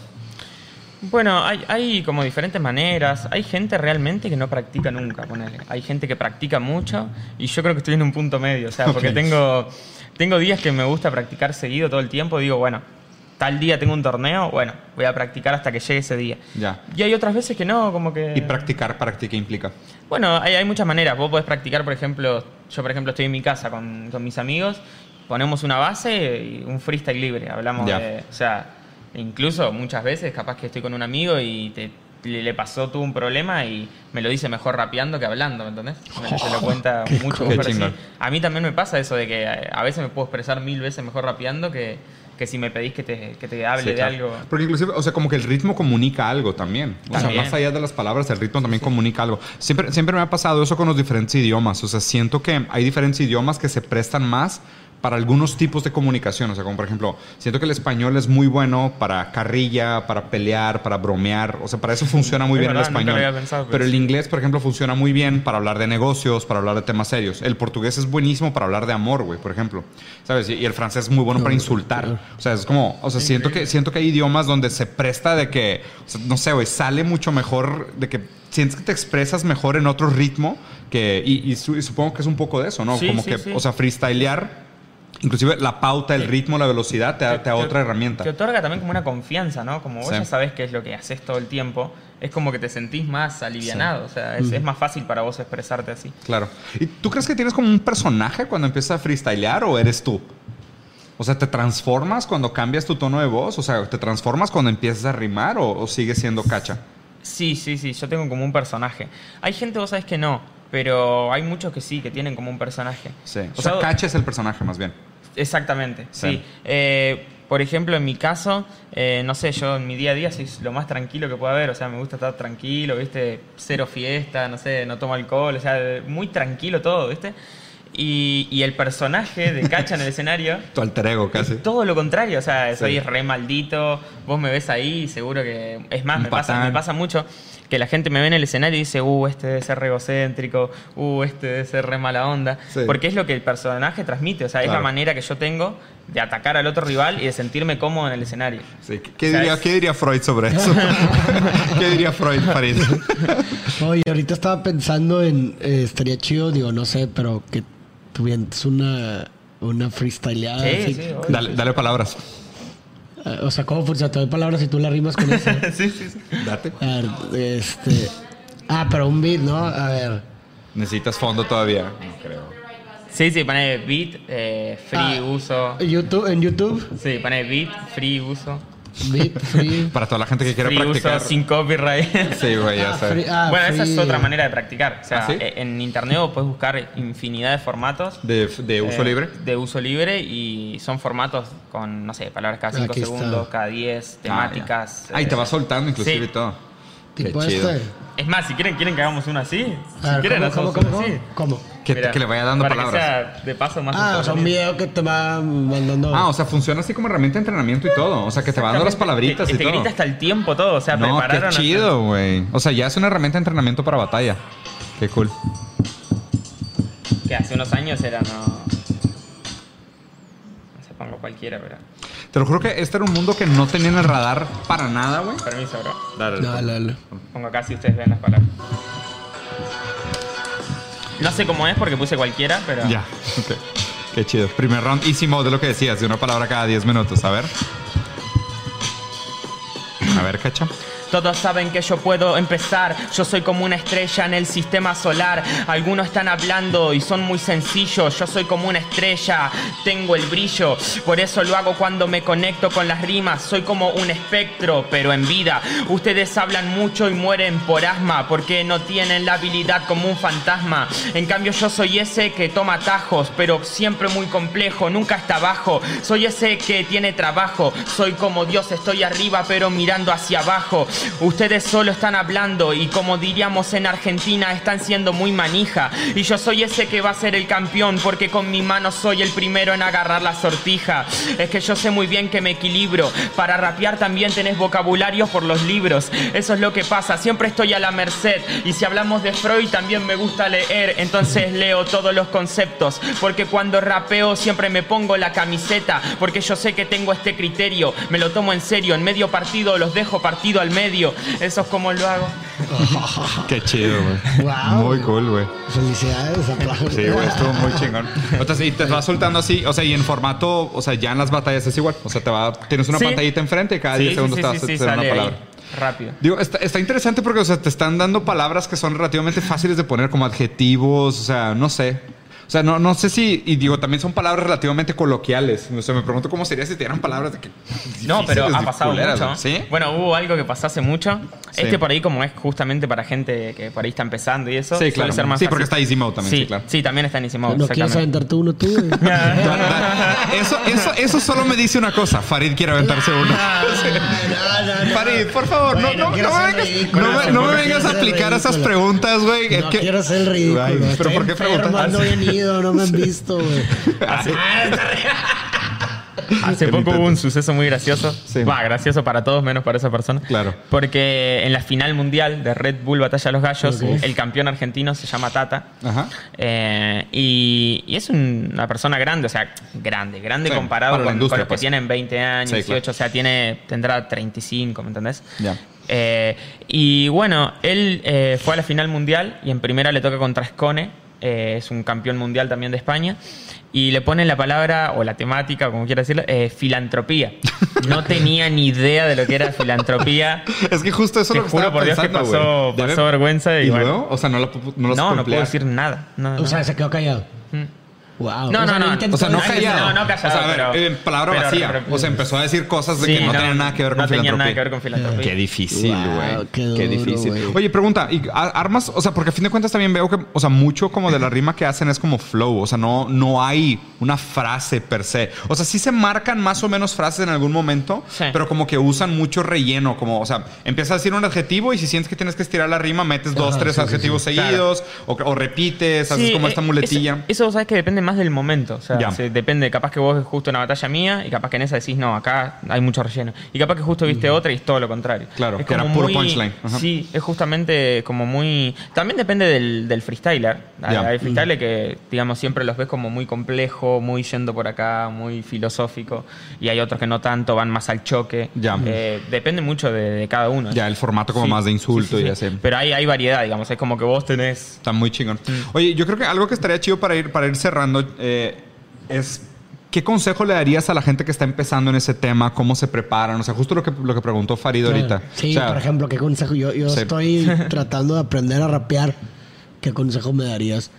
Bueno, hay, hay como diferentes maneras. Hay gente realmente que no practica nunca, ponele. Hay gente que practica mucho y yo creo que estoy en un punto medio. O sea, porque tengo, tengo días que me gusta practicar seguido todo el tiempo. Digo, bueno, tal día tengo un torneo, bueno, voy a practicar hasta que llegue ese día. Ya. Y hay otras veces que no, como que... ¿Y practicar para ti qué implica? Bueno, hay, hay muchas maneras. Vos podés practicar, por ejemplo, yo por ejemplo estoy en mi casa con, con mis amigos, ponemos una base y un freestyle libre. Hablamos Ya. de, o sea, incluso muchas veces capaz que estoy con un amigo y te, le, le pasó, tuvo un problema y me lo dice mejor rapeando que hablando, ¿me entendés? Me, se lo cuenta mucho mejor así. A mí también me pasa eso de que a veces me puedo expresar mil veces mejor rapeando que, que si me pedís que te, que te hable Sí, de claro. algo. Porque inclusive, o sea, como que el ritmo comunica algo también. O sea, más allá de las palabras, el ritmo también comunica algo. Siempre, siempre me ha pasado eso con los diferentes idiomas. O sea, siento que hay diferentes idiomas que se prestan más para algunos tipos de comunicación. O sea, como por ejemplo, siento que el español es muy bueno para carrilla, para pelear, para bromear. O sea, para eso funciona muy Es bien el verdad, nunca español. pensado, pero pero el sí. inglés, por ejemplo, funciona muy bien para hablar de negocios, para hablar de temas serios. El portugués es buenísimo para hablar de amor, güey, por ejemplo. ¿Sabes? Y el francés es muy bueno para insultar. O sea, es como, o sea, siento que, siento que hay idiomas donde se presta de que, o sea, no sé, güey, sale mucho mejor, de que sientes que te expresas mejor en otro ritmo, que, y, y su- y supongo que es un poco de eso, ¿no? Sí, como sí, que, sí. o sea, freestylear, inclusive la pauta, el ritmo, la velocidad, te da, te da otra herramienta. Te otorga también como una confianza, ¿no? Como vos Sí. ya sabés qué es lo que haces todo el tiempo, es como que te sentís más alivianado, o sea, es, es más fácil para vos expresarte así. Claro. ¿Y tú crees que tienes como un personaje cuando empiezas a freestylear o eres tú? O sea, ¿te transformas cuando cambias tu tono de voz? O sea, ¿te transformas cuando empiezas a rimar o, o sigues siendo cacha? Sí, sí, sí, yo tengo como un personaje. Hay gente, vos sabés que no, pero hay muchos que sí, que tienen como un personaje. Sí. O Yo- sea, cacha es el personaje más bien. Exactamente, Sí. Eh, por ejemplo, en mi caso, eh, no sé, yo en mi día a día soy lo más tranquilo que pueda haber, o sea, me gusta estar tranquilo, ¿viste? Cero fiesta, no sé, no tomo alcohol, o sea, muy tranquilo todo, ¿viste? Y, y el personaje de Cacha en el escenario, Tu alter ego casi. todo lo contrario, o sea, soy Sí. re maldito, vos me ves ahí, seguro que... Es más, Un me pasa, patán. me pasa mucho que la gente me ve en el escenario y dice, uh, este debe ser re egocéntrico, uh, este debe ser re mala onda, Sí. porque es lo que el personaje transmite, o sea, es la manera que yo tengo de atacar al otro rival y de sentirme cómodo en el escenario. Sí. ¿Qué, diría, qué diría Freud sobre eso? ¿Qué diría Freud, Farid? Oye, ahorita estaba pensando en. eh, estaría chido, digo, no sé, pero que tuvieras una, una freestyleada. Sí, así. sí. Dale, dale palabras. Eh, O sea, ¿cómo funciona? Te doy palabras y tú la rimas con eso. sí, sí, sí. Date. A ver, este. Ah, pero un beat, ¿no? A ver. ¿Necesitas fondo todavía? No creo. Sí, sí, pone beat, eh, free Ah. uso. YouTube, en YouTube, Sí, pone beat, free uso. Beat, free. Para toda la gente que quiera Free practicar. uso sin copyright. Sí, güey, ya Ah, sé. free- ah, bueno, esa es otra manera de practicar. O sea, ¿Ah, sí? eh, en internet puedes buscar infinidad de formatos. De, de uso eh, libre. De uso libre y son formatos con, no sé, palabras cada 5 Aquí está. segundos, cada 10, temáticas. Ah, y te eh, vas soltando inclusive sí. y todo. Tipo Qué chido. este. Es más, si quieren, quieren que hagamos uno así. Ver, si quieren, ¿cómo, hacemos cómo, uno cómo, así. cómo? Que, Mira, que le vaya dando para palabras. Que sea de paso más Ah, o sea, un video que te va mandando. Ah, o sea, funciona así como herramienta de entrenamiento y todo. O sea, que te va dando las palabritas te, y te todo. grita hasta el tiempo todo, o sea, No, qué prepararon hasta- chido, güey. O sea, ya es una herramienta de entrenamiento para batalla. Qué cool. Que hace unos años era no. No se pongo cualquiera, pero. Te lo juro que este era un mundo que no tenía en el radar para nada, güey. Permiso, bro. Dale, Dale, dale. Pongo acá si ustedes ven las palabras. No sé cómo es porque puse cualquiera, pero. Ya, ok. Qué chido. Primer round, easy de lo que decías, de una palabra cada 10 minutos. A ver. A ver, cacha. Todos saben que yo puedo empezar. Yo soy como una estrella en el sistema solar. Algunos están hablando y son muy sencillos. Yo soy como una estrella, tengo el brillo. Por eso lo hago cuando me conecto con las rimas. Soy como un espectro, pero en vida. Ustedes hablan mucho y mueren por asma porque no tienen la habilidad como un fantasma. En cambio, yo soy ese que toma atajos, pero siempre muy complejo, nunca está abajo. Soy ese que tiene trabajo. Soy como Dios, estoy arriba, pero mirando hacia abajo. Ustedes solo están hablando y como diríamos en Argentina, están siendo muy manija. Y yo soy ese que va a ser el campeón porque con mi mano soy el primero en agarrar la sortija. Es que yo sé muy bien que me equilibro. Para rapear también tenés vocabulario por los libros. Eso es lo que pasa, siempre estoy a la merced. Y si hablamos de Freud también me gusta leer, entonces leo todos los conceptos. Porque cuando rapeo siempre me pongo la camiseta. Porque yo sé que tengo este criterio. Me lo tomo en serio. En medio partido los dejo partido al medio. Eso es como lo hago. Qué chido, güey. Wow. Muy cool, güey. Felicidades, aplausos. Sí, güey, estuvo muy chingón. Entonces, y te vas soltando así, o sea, y en formato, o sea, ya en las batallas es igual. O sea, te va, tienes una Sí. pantallita enfrente y cada 10 Sí, sí, segundos sí, te vas sí, a sí, hacer una sale ahí. palabra. Rápido. Digo, está, está interesante porque, o sea, te están dando palabras que son relativamente fáciles de poner como adjetivos, o sea, no sé. O sea, no, no sé si, y digo, también son palabras relativamente coloquiales. O sea, me pregunto cómo sería si te dieran palabras de que. No, pero ha pasado culeras, mucho. ¿Sí? Bueno, hubo algo que pasó hace mucho. Sí. Este por ahí, como es justamente para gente que por ahí está empezando y eso, Sí, claro. ser más Sí, fácil. porque está Easy Mode también, sí, claro. Sí, también está en Easy Mode, ¿No quieres aventarte uno tú? Eso, eso, eso solo me dice una cosa. Farid quiere aventarse una. No, no, no. Farid, por favor, no, Güey, no, no me vengas, ridículo, no me- vengas a aplicar esas preguntas, güey. Es No que- quiero ser el ridículo. Pero ¿por qué preguntas? No me han visto, güey. Hace El poco hubo un suceso muy gracioso. Sí. Va, gracioso para todos, menos para esa persona. Claro. Porque en la final mundial de Red Bull Batalla de los Gallos, el campeón argentino se llama Tata. Ajá. Eh, y, y es un- una persona grande, o sea, grande, grande Sí, comparado con, los pues. que tienen 20 años, Sí, 18, claro. o sea, tiene, tendrá 35, ¿me entendés? Ya. Eh, y bueno, él eh, fue a la final mundial y en primera le toca contra Escone, eh, es un campeón mundial también de España, y le ponen la palabra, o la temática, como quiera decirlo, eh, filantropía. No tenía ni idea de lo que era filantropía. Es que justo eso Te es lo que juro estaba por Dios que pasó- vergüenza y ¿Y bueno. luego? O sea, no lo, no lo No, no puedo decir nada. No, O no. sea, se quedó callado. Mm. Wow. No, no, no. O sea, no callado. No, no callado, O sea, a ver, pero- en palabra pero- vacía. pero- o sea, empezó a decir cosas de Sí, que no, tenían nada que ver con no tenían filantropía. nada que ver con filantropía. Qué difícil, Wow, güey. qué Qué, duro, difícil. güey. Oye, pregunta, ¿y armas? O sea, porque a fin de cuentas también veo que, o sea, mucho como de la rima que hacen es como flow. O sea, no, no hay una frase per se. O sea, sí se marcan más o menos frases en algún momento, Sí. pero como que usan mucho relleno. Como, o sea, empiezas a decir un adjetivo y si sientes que tienes que estirar la rima, metes dos, Ajá, tres sí, adjetivos seguidos o, o repites, haces como eh, esta muletilla. Eso, eso, sabes que depende más del momento. O sea, se- depende. Capaz que vos ves justo una batalla mía y capaz que en esa decís, no, acá hay mucho relleno. Y capaz que justo viste otra y es todo lo contrario. Claro, es que era puro muy- punchline. Ajá. Sí, es justamente como muy. También depende del, del freestyler. Hay, Ya. hay freestylers que, digamos, siempre los ves como muy complejo, muy yendo por acá, muy filosófico. Y hay otros que no tanto, van más al choque. Ya. Eh, depende mucho de, de cada uno. Ya, el formato como Sí, más de insulto sí, sí, y sí. así. Pero hay, hay variedad, digamos. Es como que vos tenés Está muy chingón. Mm. Oye, yo creo que algo que estaría chido para ir, para ir cerrando eh, es. ¿Qué consejo le darías a la gente que está empezando en ese tema? ¿Cómo se preparan? O sea, justo lo que, lo que preguntó Farid ahorita. Sí, O sea, por ejemplo, ¿qué consejo? Yo, yo Sí. estoy tratando de aprender a rapear. ¿Qué consejo me darías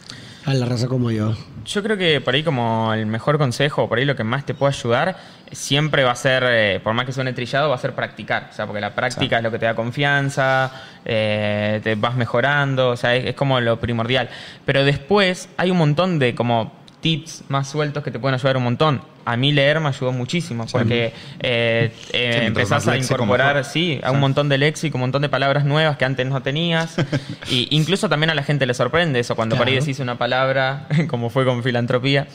a la raza como yo? Yo creo que por ahí como el mejor consejo, por ahí lo que más te puede ayudar, siempre va a ser, eh, por más que suene trillado, va a ser practicar. O sea, porque la práctica es lo que te da confianza, eh, te vas mejorando, o sea, es, es como lo primordial. Pero después hay un montón de como tips más sueltos que te pueden ayudar un montón. a mí leer me ayudó muchísimo porque eh, eh, mientras empezás más a incorporar, sí, a un Sí. montón de léxico, un montón de palabras nuevas que antes no tenías. y incluso también a la gente le sorprende eso, cuando por ahí Claro. decís una palabra, como fue con filantropía,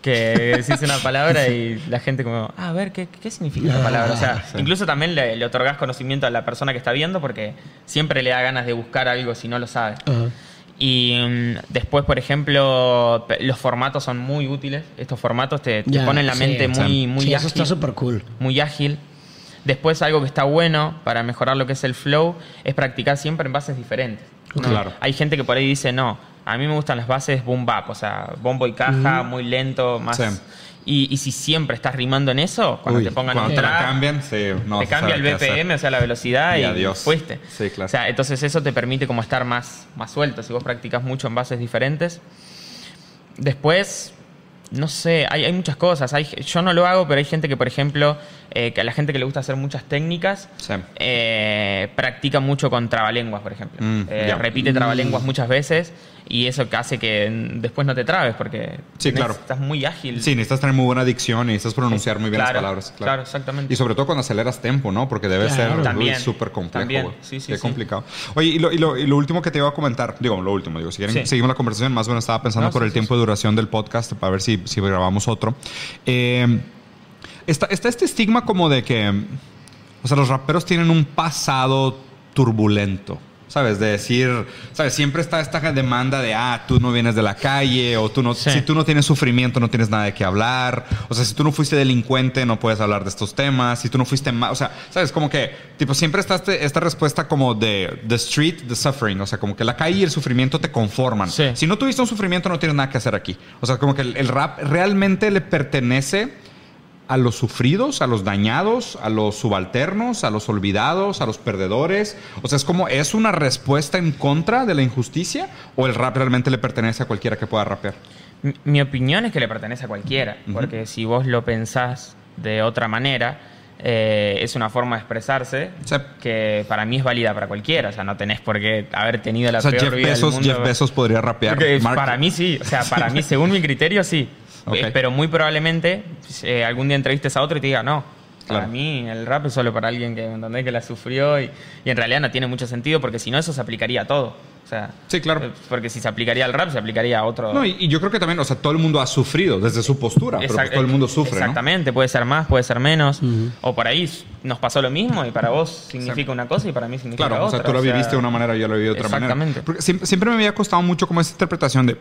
que decís una palabra y la gente como, ah, a ver, ¿qué, qué significa esta palabra? O sea, Sí. incluso también le, le otorgás conocimiento a la persona que está viendo porque siempre le da ganas de buscar algo si no lo sabe. Ajá. Y mm, después, por ejemplo, los formatos son muy útiles. Estos formatos te, ponen la sí. mente muy, Sí. muy Sí, ágil. eso está súper cool. muy ágil. Después, algo que está bueno para mejorar lo que es el flow es practicar siempre en bases diferentes. ¿no? Claro. Hay gente que por ahí dice, no, a mí me gustan las bases boom bap, o sea, bombo y caja, muy lento, más. Sí. Y, y si siempre estás rimando en eso, cuando Uy, te pongan cuando un te cambian, sí, no te cambia el. BPM, o sea, la velocidad Y y, adiós. fuiste. Sí, claro. O sea, entonces eso te permite como estar más, más suelto si vos practicas mucho en bases diferentes. Después, no sé, hay, hay muchas cosas. Hay, yo no lo hago, pero hay gente que, por ejemplo, eh, que a la gente que le gusta hacer muchas técnicas, Sí. eh, practica mucho con trabalenguas, por ejemplo. Mm, Eh, repite trabalenguas muchas veces y eso que hace que después no te trabes porque Sí, tenés- claro. estás muy ágil. Sí, necesitas tener muy buena dicción y necesitas pronunciar muy bien Claro, las palabras. claro, exactamente. Y sobre todo cuando aceleras tempo, ¿no? Porque debe Claro. ser súper complejo. también. Sí, sí, Qué sí. complicado. Oye, y lo, y, lo, y lo último que te iba a comentar, digo, lo último, digo, si quieren, Sí. seguimos la conversación, más bueno estaba pensando No, por sí, el sí, tiempo de duración del podcast para ver si, si grabamos otro. Eh, está, está este estigma como de que, o sea, los raperos tienen un pasado turbulento. ¿Sabes? De decir, ¿sabes? Siempre está esta demanda de, ah, tú no vienes de la calle, o tú no, Sí. si tú no tienes sufrimiento, no tienes nada de qué hablar. O sea, si tú no fuiste delincuente, no puedes hablar de estos temas. Si tú no fuiste mal, o sea, ¿sabes? Como que, tipo, siempre está este- esta respuesta como de the street, the suffering. O sea, como que la calle y el sufrimiento te conforman. Sí. Si no tuviste un sufrimiento, no tienes nada que hacer aquí. O sea, como que el, el rap realmente le pertenece a los sufridos, a los dañados, a los subalternos, a los olvidados, a los perdedores. O sea, es como, ¿es una respuesta en contra de la injusticia o el rap realmente le pertenece a cualquiera que pueda rapear? Mi, mi opinión es que le pertenece a cualquiera, porque si vos lo pensás de otra manera, eh, es una forma de expresarse Sí. que para mí es válida para cualquiera. O sea, no tenés por qué haber tenido la O sea, peor Jeff vida del mundo. Jeff Bezos podría rapear. Mark- para mí sí, o sea, para mí, según mi criterio, sí. Eh, Pero muy probablemente eh, algún día entrevistes a otro y te diga, no. Para Claro. mí el rap es solo para alguien que, ¿entendés? que la sufrió y, y en realidad no tiene mucho sentido porque si no eso se aplicaría a todo. O sea, Sí, claro. eh, Porque si se aplicaría al rap, se aplicaría a otro. No, y, y yo creo que también, o sea, todo el mundo ha sufrido desde su postura, pero pues todo el mundo sufre, ¿no? Exactamente, puede ser más, puede ser menos. O por ahí nos pasó lo mismo y para vos significa una cosa y para mí significa Claro, o otra. sea, tú lo viviste de una manera, yo lo viví de otra manera. Exactamente. Porque siempre, siempre me había costado mucho como esa interpretación de...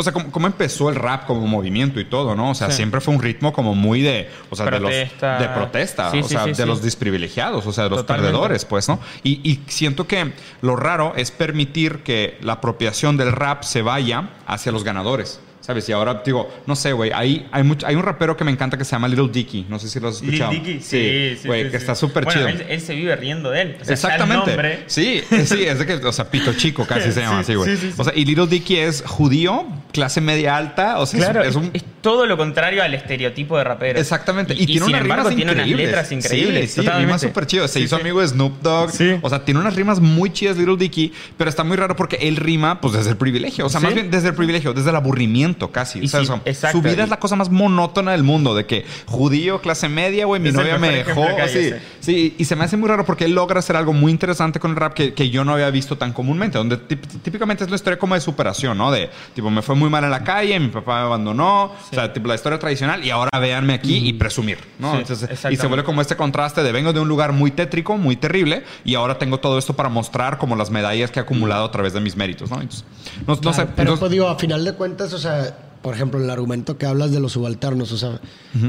O sea, cómo, cómo empezó el rap como movimiento y todo, ¿no? O sea, Sí. siempre fue un ritmo como muy de... O sea, de, los, Protesta. de protesta. Sí, o sí, sea, sí, de sí. los desprivilegiados, o sea, de los Totalmente. perdedores, pues, ¿no? Y, y siento que lo raro es permitir que la apropiación del rap se vaya hacia los ganadores. ¿Sabes? Y ahora digo, no sé, güey, hay, hay, mucho- hay un rapero que me encanta que se llama Little Dicky. No sé si lo has Lil escuchado. Dicky, sí, sí, Güey, sí, que sí. está súper Bueno, chido. Él, él se vive riendo de él. O sea, Exactamente. El nombre, Sí, sí, es de que, o sea, pito chico casi se llama Sí, así, güey. sí, sí, sí. O sea, y Little Dicky es judío, clase media alta, o sea, es- Claro, es, es, un... es todo lo contrario al estereotipo de rapero. Exactamente. Y, Y, tiene sin unas embargo, rimas tiene unas letras increíbles. Sí, sí, rimas súper chidas. Se Sí, hizo sí. amigo de Snoop Dogg. Sí. O sea, tiene unas rimas muy chidas Little Dicky, pero está muy raro porque él rima, pues, desde el privilegio. O sea, más bien desde el privilegio, desde el aburrimiento casi. Y O sea, sí, son- exacto. su vida es la cosa más monótona del mundo, de que judío, clase media, güey, mi Es novia me dejó. hay Sí, y se me hace muy raro porque él logra hacer algo muy interesante con el rap que, que yo no había visto tan comúnmente, donde típicamente es la historia como de superación, ¿no? De, tipo, me fue muy mal en la calle, mi papá me abandonó, o sea, tipo, la historia tradicional, y ahora véanme aquí y presumir, ¿no? Sí, Entonces, y se vuelve como este contraste de vengo de un lugar muy tétrico, muy terrible, y ahora tengo todo esto para mostrar como las medallas que he acumulado a través de mis méritos, ¿no? Entonces, no, no Claro, sé. pero entonces- pues digo, a final de cuentas, o sea, por ejemplo, el argumento que hablas de los subalternos, o sea,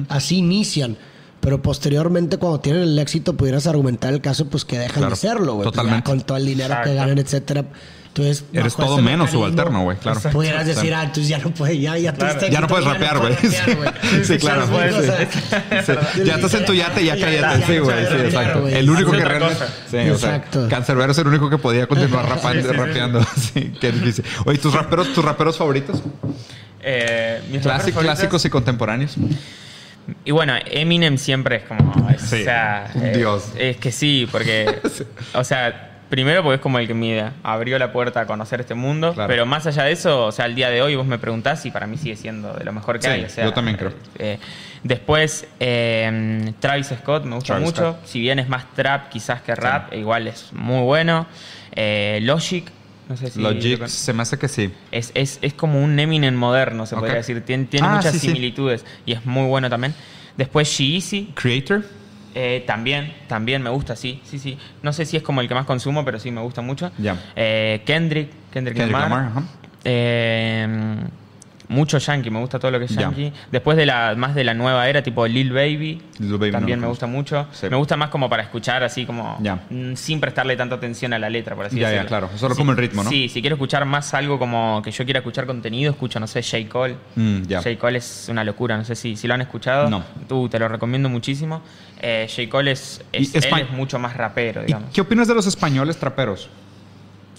así inician. Pero posteriormente, cuando tienen el éxito, pudieras argumentar el caso, pues que dejan Claro, de serlo, güey. Pues, ya totalmente. con todo el dinero que Exacto. ganan, etcétera. Entonces, Eres todo menos subalterno, güey, claro. Pudieras Sí. decir, ah, entonces ya no puedes, ya, ya Claro. tuviste Ya no éxito, puedes rapear, güey. Sí, claro. Ya estás en tu yate, ya cállate. Sí, güey, sí, exacto. El único que realmente. Sí, o sea, Exacto. Cancerbero es el único que podía continuar rapeando. Sí, qué difícil. Oye, ¿tus raperos, tus raperos favoritos? Eh, mis favoritos- clásicos y contemporáneos. Y bueno, Eminem siempre es como. es- Sí, o sea, un eh, dios. Es que sí, porque. O sea, Primero porque es como el que me abrió la puerta a conocer este mundo, Claro. pero más allá de eso, o sea, al día de hoy vos me preguntás y para mí sigue siendo de lo mejor que Sí, hay. o sea, yo también creo. eh, después, eh, Travis Scott me gusta Travis mucho. Scott. Si bien es más trap quizás que rap, igual es muy bueno. Eh, Logic, no sé si... Logic, se me hace que sí. es, es, es como un Eminem moderno, se podría decir. Tiene, tiene Ah, muchas sí, similitudes y es muy bueno también. Después G-Eazy, Creator. Eh, también, también me gusta, sí, sí, sí. No sé si es como el que más consumo, pero sí me gusta mucho. Ya. Eh, Kendrick, Kendrick, Kendrick Lamar. Lamar, ajá. Eh, mucho Yankee, me gusta todo lo que es Ya. Yankee. Después de la más de la nueva era, tipo Lil Baby, Lil Baby también no me gusta mucho. Sí. Me gusta más como para escuchar así como Ya. mm, sin prestarle tanta atención a la letra, por así ya, decirlo. claro. Solo como el ritmo, ¿no? Sí, si quiero escuchar más algo como que yo quiera escuchar contenido, escucho, no sé, J. Cole. Mm. J. Cole es una locura, no sé si, si lo han escuchado. No. Tú, te lo recomiendo muchísimo. Eh, J. Cole es, él es mucho más rapero, ¿Y digamos. qué opinas de los españoles traperos?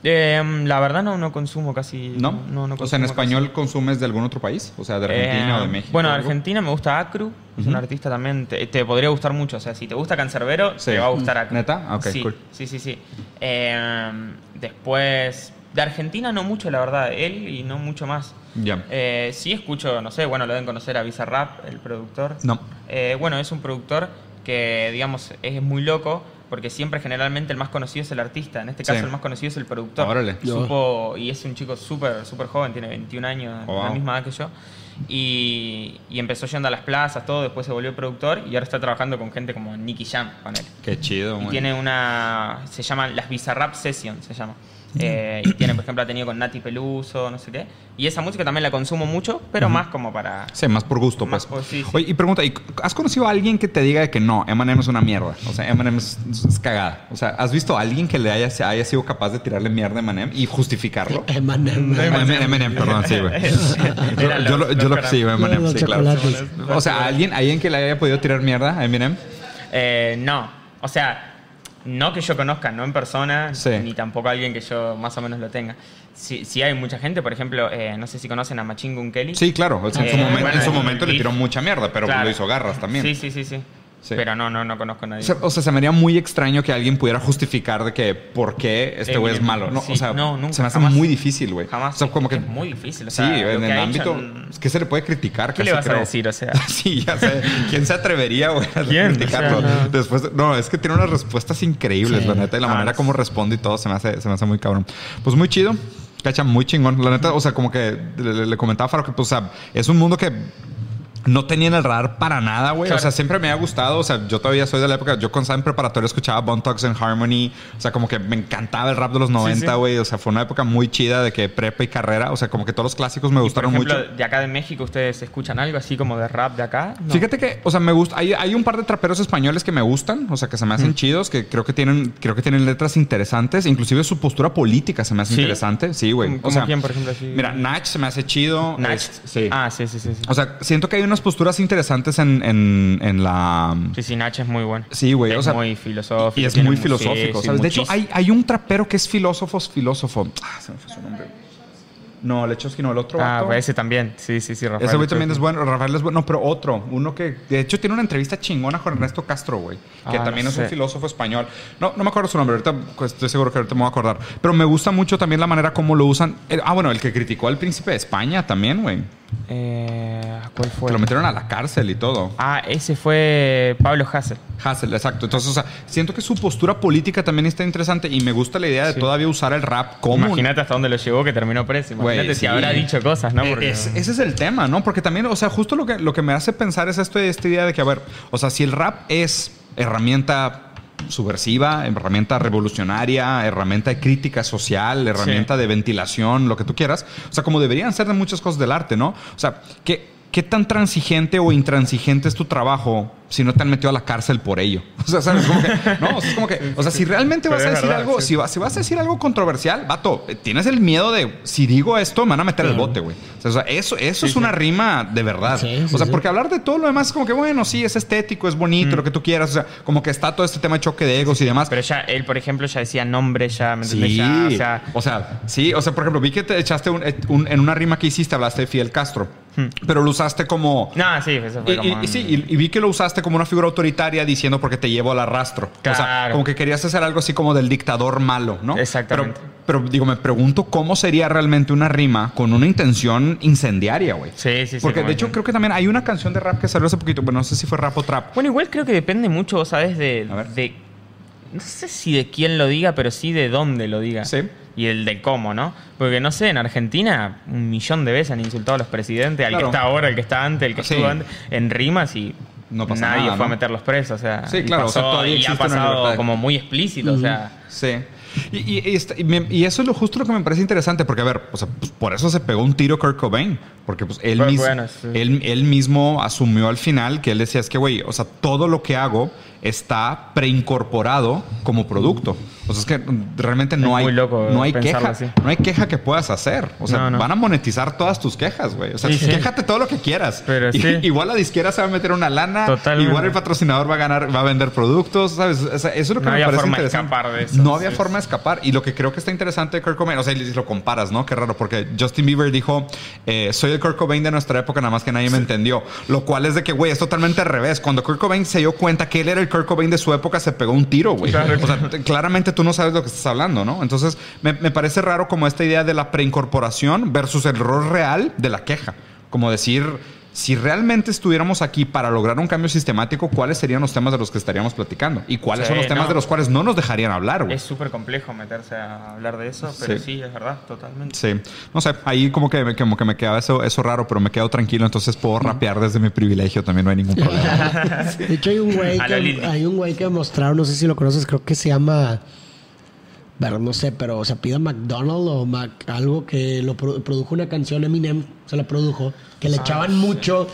Eh, la verdad no, no consumo casi... ¿No? no, no o sea, ¿en consumo español consumes de algún otro país? O sea, de casi. Argentina Eh, o de México. Bueno, de? Argentina me gusta Acru, es un artista también, te, te podría gustar mucho. O sea, si te gusta Cancerbero, Sí. te va a gustar Acru. ¿Neta? Ah, ok, sí, cool. Sí, sí, sí. Eh, después, de Argentina no mucho, la verdad, él y no mucho más. Ya. Eh, sí escucho, no sé, bueno, lo deben conocer a Bizarrap, el productor. No. Eh, bueno, es un productor que, digamos, es muy loco porque siempre generalmente el más conocido es el artista. En este caso Sí. el más conocido es el productor. Órale. Supo, y es un chico súper súper joven, tiene 21 años, Oh, la wow. misma edad que yo. Y, y empezó yendo a las plazas, todo, después se volvió productor y ahora está trabajando con gente como Nicky Jam, con él. Qué chido, Y tiene una. Se llaman las Bizarrap Sessions, se llama. Eh, y tiene, por ejemplo, ha tenido con Nati Peluso, no sé qué. Y esa música también la consumo mucho, pero más como para. Sí, más por gusto, Más pues. por- sí, sí. Oye, y pregunta, ¿y ¿has conocido a alguien que te diga que no, Eminem es una mierda? O sea, Eminem es, es cagada. O sea, ¿has visto a alguien que le haya, haya sido capaz de tirarle mierda a Eminem y justificarlo? Eminem. Eminem, Eminem, perdón, sí, güey. Yo, lo, yo lo que sí. Eminem, sí, claro. chocolates. O sea, ¿alguien, alguien que le haya podido tirar mierda a Eminem? Eh, no. O sea, no que yo conozca, no en persona, Sí. ni tampoco alguien que yo más o menos lo tenga. Sí, sí hay mucha gente, por ejemplo, eh, no sé si conocen a Machine Gun Kelly. Sí, claro. En su Eh, momento, bueno, en su el momento le tiró mucha mierda, pero Claro. lo hizo garras también. Sí, sí, sí, sí. Sí. Pero no, no, no conozco a nadie. O sea, o sea, se me haría muy extraño que alguien pudiera justificar de que por qué este güey es malo. No, Sí, o sea, no, nunca, se me hace jamás. muy difícil, güey. Jamás. O sea, como que Es muy difícil. O sí, sea, lo en el ámbito hecho ¿qué se le puede criticar? ¿Qué le vas a creo. decir? O sea, Sí, ya sé. ¿Quién se atrevería, güey, a criticarlo? O sea, no. Después, de- no, es que tiene unas respuestas increíbles, Sí. la neta, y la Ah, manera como responde y todo se me hace, se me hace muy cabrón. Pues muy chido. Cacha, muy chingón. La neta, o sea, como que le, le comentaba a Faro que, pues, o sea, es un mundo que no tenía en el radar para nada, güey. O sea, siempre me ha gustado. O sea, yo todavía soy de la época. Yo estaba en preparatoria escuchaba Bone Talks and Harmony. O sea, como que me encantaba el rap de los 90, sí. güey. O sea, fue una época muy chida de que prepa y carrera. O sea, como que todos los clásicos me y por gustaron ejemplo, mucho. de acá de México, ¿ustedes escuchan algo así como de rap de acá? No. Fíjate que, o sea, me gusta. Hay, hay un par de traperos españoles que me gustan, o sea, que se me hacen chidos, que creo que tienen, creo que tienen letras interesantes. Inclusive su postura política se me hace ¿Sí? interesante. Sí, güey. ¿Cómo- O sea, quién, por ejemplo, así? Mira, Nach se me hace chido. Nach. Sí. Ah, sí, sí, sí. Sí, O sea, siento que hay unas posturas interesantes en, en, en la. sí, sí, Nach es muy bueno. Sí, güey. Es O sea, muy filosófico. y es muy mu- filosófico. sí, sí, ¿sabes? De hecho, hay, hay un trapero que es filósofo, filósofo. Ah, se me fue su nombre. No, Lechowski no, el otro. Ah, vato. ese también. Sí, sí, sí, Rafael. Ese güey también es bueno. Rafael es bueno. No, pero otro. Uno que, de hecho, tiene una entrevista chingona con Ernesto Castro, güey. Que Ah, también no es un filósofo español. No, no me acuerdo su nombre. Ahorita pues, estoy seguro que ahorita me voy a acordar. Pero me gusta mucho también la manera como lo usan. Ah, bueno, el que criticó al príncipe de España también, güey. Eh, ¿Cuál fue? Que lo metieron a la cárcel y todo. Ah, ese fue Pablo Hassel. Hassel, exacto. Entonces, o sea, siento que su postura política también está interesante y me gusta la idea de Sí. todavía usar el rap como... Imagínate hasta dónde lo llevó que terminó preso. Imagínate si sí. habrá dicho cosas, ¿no? Porque- es- ese es el tema, ¿no? Porque también, o sea, justo lo que, lo que me hace pensar es esto, esta idea de que, a ver, o sea, si el rap es herramienta subversiva, herramienta revolucionaria, herramienta de crítica social, herramienta de ventilación, lo que tú quieras, o sea, como deberían ser de muchas cosas del arte, ¿no? O sea, ¿qué, qué tan transigente o intransigente es tu trabajo si no te han metido a la cárcel por ello? O sea, ¿sabes? Como que, no, o sea, es como que, o sea, si realmente vas a decir verdad, algo, sí. si, vas, si vas a decir algo controversial, vato, eh, tienes el miedo de, si digo esto, me van a meter el bote, güey. O sea, eso, eso es una rima de verdad. O sea, porque hablar de todo lo demás es como que, bueno, sí, es estético, es bonito, lo que tú quieras. O sea, como que está todo este tema de choque de egos y demás. Pero ya, él, por ejemplo, ya decía nombre, ya, ¿me entendés? Sí, Ya, o sea, o sea, sí, o sea, por ejemplo, vi que te echaste un- un- en una rima que hiciste, hablaste de Fidel Castro, pero lo usaste como... no, sí, eso fue y- como... y sí, y, y vi que lo usaste como una figura autoritaria diciendo porque te llevo al arrastro. O sea, Claro. como que querías hacer algo así como del dictador malo, ¿no? Exactamente. Pero, pero digo, me pregunto cómo sería realmente una rima con una intención incendiaria, güey. Sí, sí, sí. Porque de hecho creo que también hay una canción de rap que salió hace poquito, bueno, no sé si fue rap o trap. Bueno, igual creo que depende mucho, vos ¿sabes? De, A ver. de- No sé si de quién lo diga, pero sí de dónde lo diga. Sí. Y el de cómo, ¿no? Porque no sé, en Argentina un millón de veces han insultado a los presidentes, al Claro. que está ahora, el que está antes, el que Sí. estuvo antes, en rimas y No pasa nadie nada, fue ¿no? a meterlos presos. O sea, Sí, claro, o sea, todavía y ha pasado como muy explícito, o sea. Sí. Y, y- y esta- y me- y eso es lo justo lo que me parece interesante, porque a ver, o sea, pues, por eso se pegó un tiro Kurt Cobain, porque pues él, Pues, mis- bueno, sí. él, él mismo asumió al final que él decía, es que, güey, o sea, todo lo que hago está preincorporado como producto. O sea, es que realmente no Es hay, loco no hay queja, así. no hay queja que puedas hacer. O sea, No, no. van a monetizar todas tus quejas, güey. O sea, Sí, sí. quéjate todo lo que quieras. Pero sí. Igual la disquera se va a meter una lana, Totalmente. igual el patrocinador va a ganar, va a vender productos, ¿sabes? O sea, eso es lo que No me había parece forma de interesante. escapar de eso, No había forma de escapar. Y lo que creo que está interesante de Kurt Cobain, o sea, si lo comparas, ¿no? Qué raro, porque Justin Bieber dijo, eh, soy el Kurt Cobain de nuestra época, nada más que nadie me entendió. Lo cual es de que, güey, es totalmente al revés. Cuando Kurt Cobain se dio cuenta que él era el Kurt Cobain de su época, se pegó un tiro, güey. Claro. O sea, t- claramente tú no sabes lo que estás hablando, ¿no? Entonces, me, me parece raro como esta idea de la preincorporación versus el rol real de la queja. Como decir, si realmente estuviéramos aquí para lograr un cambio sistemático, ¿cuáles serían los temas de los que estaríamos platicando? ¿Y cuáles Sí, son los temas no. de los cuales no nos dejarían hablar, güey? Es súper complejo meterse a hablar de eso, pero Sí. sí, es verdad, totalmente. Sí, no sé, ahí como que, como que me quedaba eso, eso raro, pero me quedo tranquilo, entonces puedo rapear desde mi privilegio, también no hay ningún problema. De hecho, hay un güey que, hay un güey que mostraron, no sé si lo conoces, creo que se llama. Bueno, no sé, pero o sea, pida McDonald o Mac, algo que lo produ- produjo una canción Eminem, se la produjo, que le echaban mucho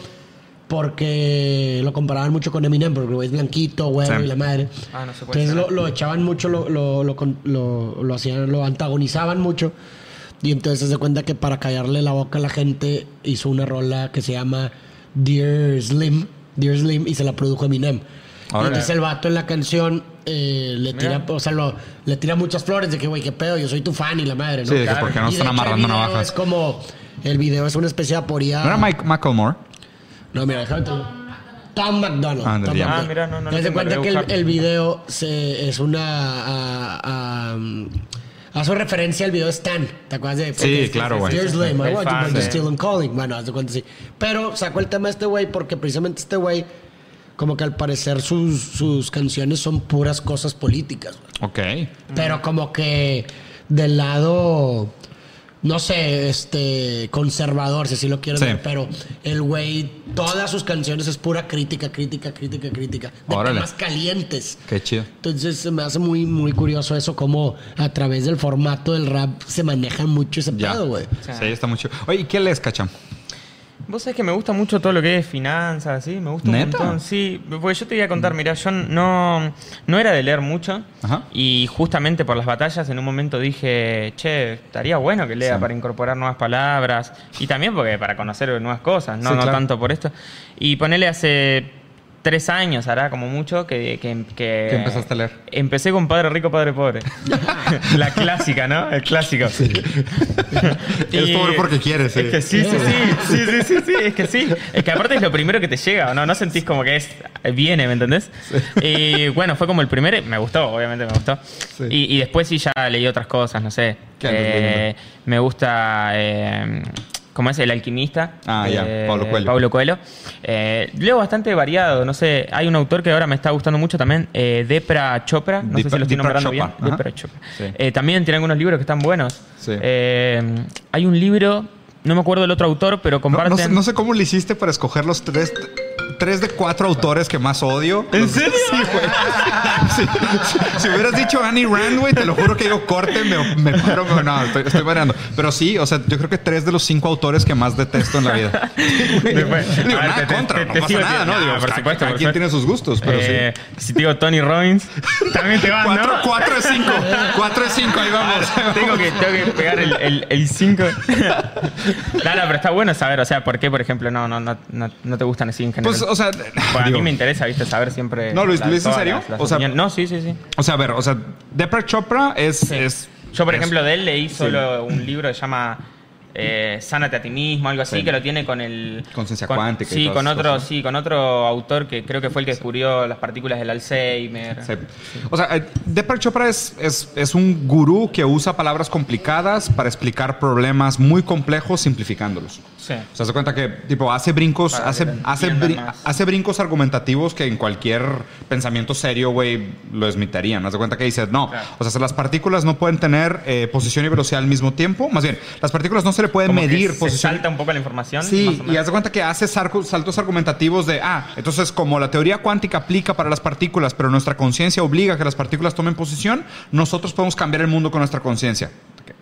porque lo comparaban mucho con Eminem, porque el güey es blanquito, güey, Sí. y la madre. Ah, no se puede Entonces lo, lo echaban mucho, lo, lo, lo, con- lo- lo hacían, lo antagonizaban mucho. Y entonces se cuenta que para callarle la boca a la gente hizo una rola que se llama Dear Slim, Dear Slim, y se la produjo Eminem. Y entonces el vato en la canción eh, le tira, Mira. o sea, lo- le tira muchas flores de que, güey, qué pedo, yo soy tu fan y la madre, ¿no? Sí, de que por qué no Y están amarrando navajas. Es como, el video es una especie de aporía. ¿No era Mike Macklemore? No, mira, déjame Tom McDonald. Ah, Tom. Ah, mira, no, no das lo cuenta que el, el video se, es una. A, a- hace referencia al video de Stan. ¿Te acuerdas de? Sí, claro, güey. Dear Slim, I want you, but still I'm calling. Bueno, haz de cuenta sí. Pero sacó el tema de este güey porque precisamente este güey, como que al parecer sus, sus canciones son puras cosas políticas. güey. Ok. Pero como que del lado, no sé, este, conservador, si así lo quieren Sí. ver, pero el güey, todas sus canciones es pura crítica, crítica, crítica, crítica. De Órale. temas calientes. Qué chido. Entonces se me hace muy, muy curioso eso, cómo a través del formato del rap se maneja mucho ese Ya. pedo, güey. Sí, está mucho. Oye, ¿y qué lees, Cacham? Vos sabés que me gusta mucho todo lo que es finanzas, ¿sí? Me gusta ¿Neta? un montón. Sí, porque yo te voy a contar, mira, yo no, no era de leer mucho. Ajá. Y justamente por las batallas en un momento dije, che, estaría bueno que lea Sí. para incorporar nuevas palabras. Y también porque para conocer nuevas cosas, no, Sí, no claro. tanto por esto. Y ponele hace tres años, hará como mucho, que... que, que ¿Qué empezaste a leer? Empecé con Padre Rico, Padre Pobre. La clásica, ¿no? El clásico. Eres pobre porque quieres, sí. Es que sí, sí, sí, sí, sí, sí, sí, es que sí. Es que aparte es lo primero que te llega, ¿o ¿no? No sentís como que es viene, ¿me entendés? Y bueno, fue como el primer, me gustó, obviamente me gustó. Sí. Y, y después sí ya leí otras cosas, no sé. ¿Qué andas Eh, me gusta, eh, ¿cómo es? El alquimista. Ah, ya, Eh, Pablo Coelho. Pablo Coelho. Eh, leo bastante variado, no sé. Hay un autor que ahora me está gustando mucho también, eh, Depra Chopra. No sé si lo estoy nombrando Chopra, bien. Depra Chopra. Sí. Eh, también tiene algunos libros que están buenos. Sí. Hay un libro, no me acuerdo del otro autor, pero No, comparten. no sé, no sé cómo le hiciste para escoger los tres, tres de cuatro autores que más odio. ¿En serio? Sí, güey. Sí, sí. Si hubieras dicho Annie Rand, güey, te lo juro que digo corte, me, me paro. me- no, estoy, estoy variando. Pero sí, o sea, yo creo que tres de los cinco autores que más detesto en la vida. Digo, nada te- contra, te- no pasa nada, ¿no? Digo, por supuesto, cada quien tiene sus gustos, pero Eh, Si digo Tony Robbins, también te vas, Cuatro, ¿no? cuatro de cinco. Cuatro de cinco, ahí vamos. tengo, que, tengo que pegar el 5. no, no, pero está bueno saber, o sea, por qué, por ejemplo, no, no, no, no, no te gustan así en general. Pues, o sea, Bueno, a mí me interesa, viste, saber siempre. No, Luis, ¿Luis, en serio? las- las O sea, no, sí, sí, sí. o sea, a ver, o sea, Deepak Chopra es, Sí. es Yo, por es- ejemplo, de él leí solo un libro que se llama eh, Sánate a ti mismo, algo así, Sí. que lo tiene con el... Conciencia con- cuántica y Sí, todas con otro, sí, con otro autor que creo que fue el que descubrió las partículas del Alzheimer. Sí. O sea, eh, Deepak Chopra es, es, es un gurú que usa palabras complicadas para explicar problemas muy complejos simplificándolos. Sí. O sea, se cuenta que tipo hace brincos, Para hace, hace, entiendan brin- más. hace brincos argumentativos que en cualquier pensamiento serio, güey, lo desmitarían. Haz de cuenta que dice, no, Claro. o sea, las partículas no pueden tener eh, posición y velocidad al mismo tiempo. Más bien, las partículas no se le pueden Como que medir se posición. salta un poco la información. Sí, y haz de cuenta que hace saltos argumentativos de, ah, entonces como la teoría cuántica aplica para las partículas, pero nuestra conciencia obliga a que las partículas tomen posición, nosotros podemos cambiar el mundo con nuestra conciencia.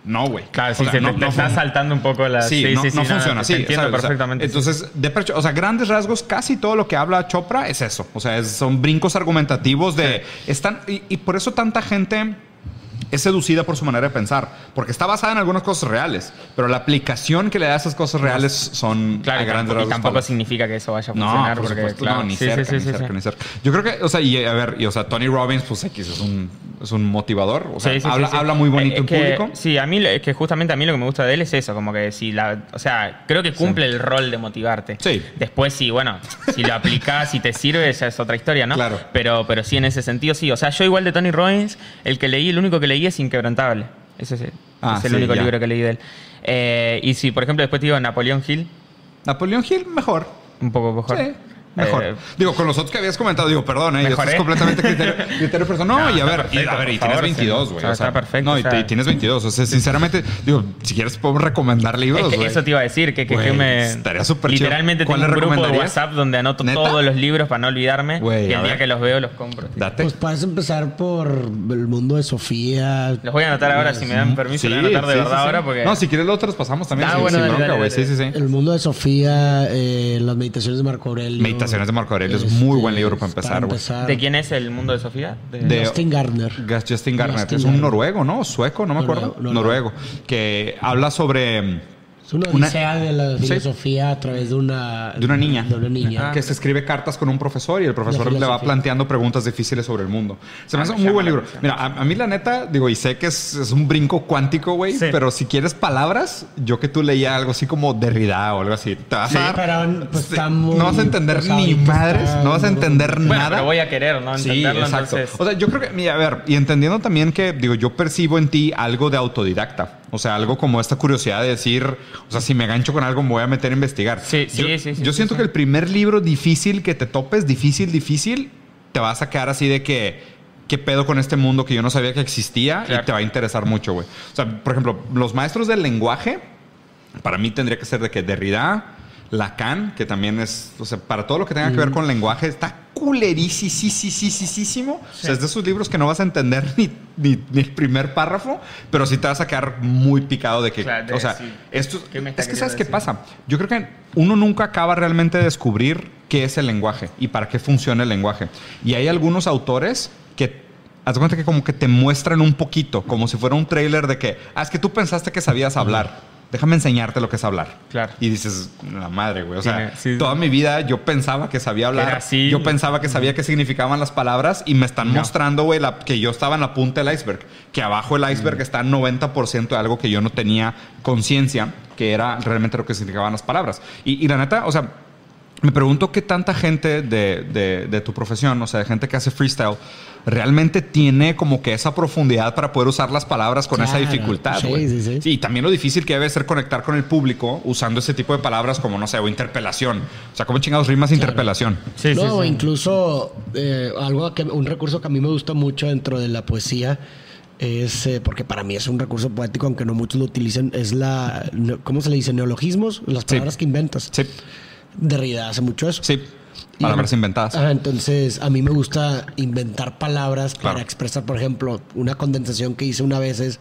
No, güey. Claro, O sí, sea, se no- te, no está saltando un poco la... Sí, no, no funciona así. Entiendo ¿sabes? O sea, perfectamente. sí. entonces, Chopra- o sea, grandes rasgos, casi todo lo que habla Chopra es eso. O sea, es- son brincos argumentativos de... Están, y, y por eso tanta gente es seducida por su manera de pensar. Porque está basada en algunas cosas reales. Pero la aplicación que le da a esas cosas reales son Claro, a y grandes tampoco, y tampoco significa que eso vaya a No, funcionar. por porque, supuesto, claro, no, ni sí, cerca, sí, ni sí, cerca, sí. ni cerca. Yo creo que, o sea, y a ver, y, o sea, Tony Robbins, pues X es un, es un motivador. O sea, habla, habla muy bonito Es en que- público. Sí, a mí es que justamente a mí lo que me gusta de él es eso, como que si la, o sea, creo que cumple el rol de motivarte. Sí. Después sí, bueno, si lo aplicás y te sirve, esa es otra historia, ¿no? Claro. Pero, pero sí en ese sentido sí. O sea, yo igual de Tony Robbins, el que leí, el único que leí es Inquebrantable. Ese es, el- Ah, es el sí, único ya. libro que leí de él. Eh, y si, por ejemplo, después te digo Napoleón Hill, Napoleón Hill, mejor. un poco mejor. Sí, mejor. Eh, digo, con los otros que habías comentado, digo, perdón, ¿eh? y esto Mejoré. es completamente criterio, criterio personal. No, No, y a ver, y, a ver, y tienes favor, 22, sí. güey. O sea, está perfecto, No, y, o sea. te- y tienes 22. O sea, sinceramente, digo, si quieres podemos recomendar libros, Es que güey. eso te iba a decir, que, que, me. estaría súper chido. Literalmente tengo ¿Cuál un grupo de? WhatsApp donde anoto ¿Neta? todos los libros para no olvidarme. Güey, y el día ver. que los veo los compro. tío. Date. Pues puedes empezar por el mundo de Sofía. Los voy a anotar ahora, si me dan permiso, voy a anotar de sí, verdad ahora porque. No, si quieres, los otros pasamos también. Ah, bueno. Sí, sí, sí. El mundo de Sofía, eh, las meditaciones de Marco Aurelio. Meditaciones de Marco Aurelio es muy buen libro para empezar. ¿De quién es el mundo de Sofía? De- De- Justin Gardner. Justin Garner. Justin es un noruego, ¿no? Sueco, no me Noruego, acuerdo. noruego. Noruego. Que habla sobre Es una Una- odisea de la Sí. filosofía a través de una... de una niña. De una niña. Que se escribe cartas con un profesor y el profesor le va planteando preguntas difíciles sobre el mundo. Se me Ah, hace un muy buen libro. Mira, a, a mí la neta, digo, y sé que es, es un brinco cuántico, güey, Sí. pero si quieres palabras, yo que tú leía algo así como Derrida o algo así, te vas Sí, a dar- pero pues Sí, está muy... no vas a entender pues, ni ahorita madres, está no vas a entender Bueno, nada. pero voy a querer, ¿no? Sí, Entenderlo, exacto. entonces. O sea, yo creo que, mira, a ver, y entendiendo también que, digo, yo percibo en ti algo de autodidacta. O sea, algo como esta curiosidad de decir, o sea, si me gancho con algo, me voy a meter a investigar. Sí, sí, yo, sí, sí, Yo sí, siento sí. que el primer libro difícil que te topes, difícil, difícil, te vas a quedar así de que, ¿qué pedo con este mundo que yo no sabía que existía? Claro. Y te va a interesar mucho, güey. O sea, por ejemplo, los maestros del lenguaje, para mí tendría que ser de que Derrida, Lacan, que también es, o sea, para todo lo que tenga que ver con lenguaje, está culerísimo. O sea, es de esos libros que no vas a entender ni, ni, ni el primer párrafo, pero sí te vas a quedar muy picado de que, Claro, de- o sea, sí. esto ¿Qué me está es que sabes queriendo qué decir? pasa. Yo creo que uno nunca acaba realmente de descubrir qué es el lenguaje y para qué funciona el lenguaje. Y hay algunos autores que haz cuenta que como que te muestran un poquito, como si fuera un trailer de que, ah, es que tú pensaste que sabías hablar. Déjame enseñarte lo que es hablar. Claro. Y dices, la madre, güey. O sea, Tiene- sí, sí. toda mi vida yo pensaba que sabía hablar. Era así. Yo pensaba que sabía qué significaban las palabras y me están No. mostrando, güey, la- que yo estaba en la punta del iceberg. Que abajo del iceberg está 90% de algo que yo no tenía conciencia, que era realmente lo que significaban las palabras. Y, y la neta, o sea, me pregunto qué tanta gente de, de- de tu profesión, o sea, de gente que hace freestyle, realmente tiene como que esa profundidad para poder usar las palabras con esa Claro. dificultad. Sí, güey. sí, sí. Y también lo difícil que debe ser conectar con el público usando ese tipo de palabras como, no sé, o interpelación. O sea, ¿cómo chingados rimas interpelación? Sí, sí, no, sí. incluso eh, algo que, un recurso que a mí me gusta mucho dentro de la poesía es, eh, porque para mí es un recurso poético, aunque no muchos lo utilicen, es la, ¿cómo se le dice? Neologismos, las palabras que inventas. Sí, Derrida hace mucho eso. sí. Y Palabras mí- inventadas. Ajá, entonces, a mí me gusta inventar palabras Claro. para expresar, por ejemplo, una condensación que hice una vez es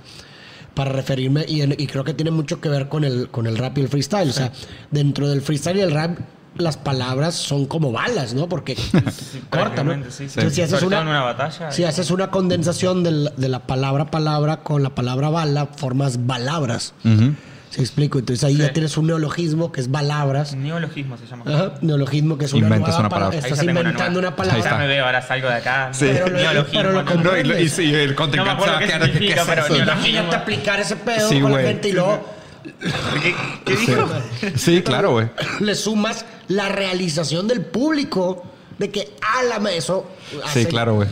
para referirme, y, en- y creo que tiene mucho que ver con el, con el rap y el freestyle. O sea, dentro del freestyle y el rap, las palabras son como balas, ¿no? Porque cortan, ¿no? sí, sí. Entonces, si haces una, una batalla. si haces una condensación del- de la palabra palabra con la palabra bala, formas balabras. Ujú. ¿Se explico? Entonces ahí Sí. ya tienes un neologismo que es balabras. Neologismo se llama. Ajá, neologismo que es una Inventas nueva una palabra. palabra. Ya Estás una inventando nueva. una, palabra. Ahí Ya está. me veo, ahora salgo de acá. Sí. Pero lo- Neologismo. pero lo ¿no? No, y, lo- y sí, el No contrincante se acuerdo va a qué quedar de que, ¿qué significa, es pero eso? Imagínate aplicar ese pedo Sí, con güey. la gente y luego ¿Qué, qué dijo? Sí, claro, güey. Le sumas la realización del público de que, ala, eso. Sí, hace claro, güey.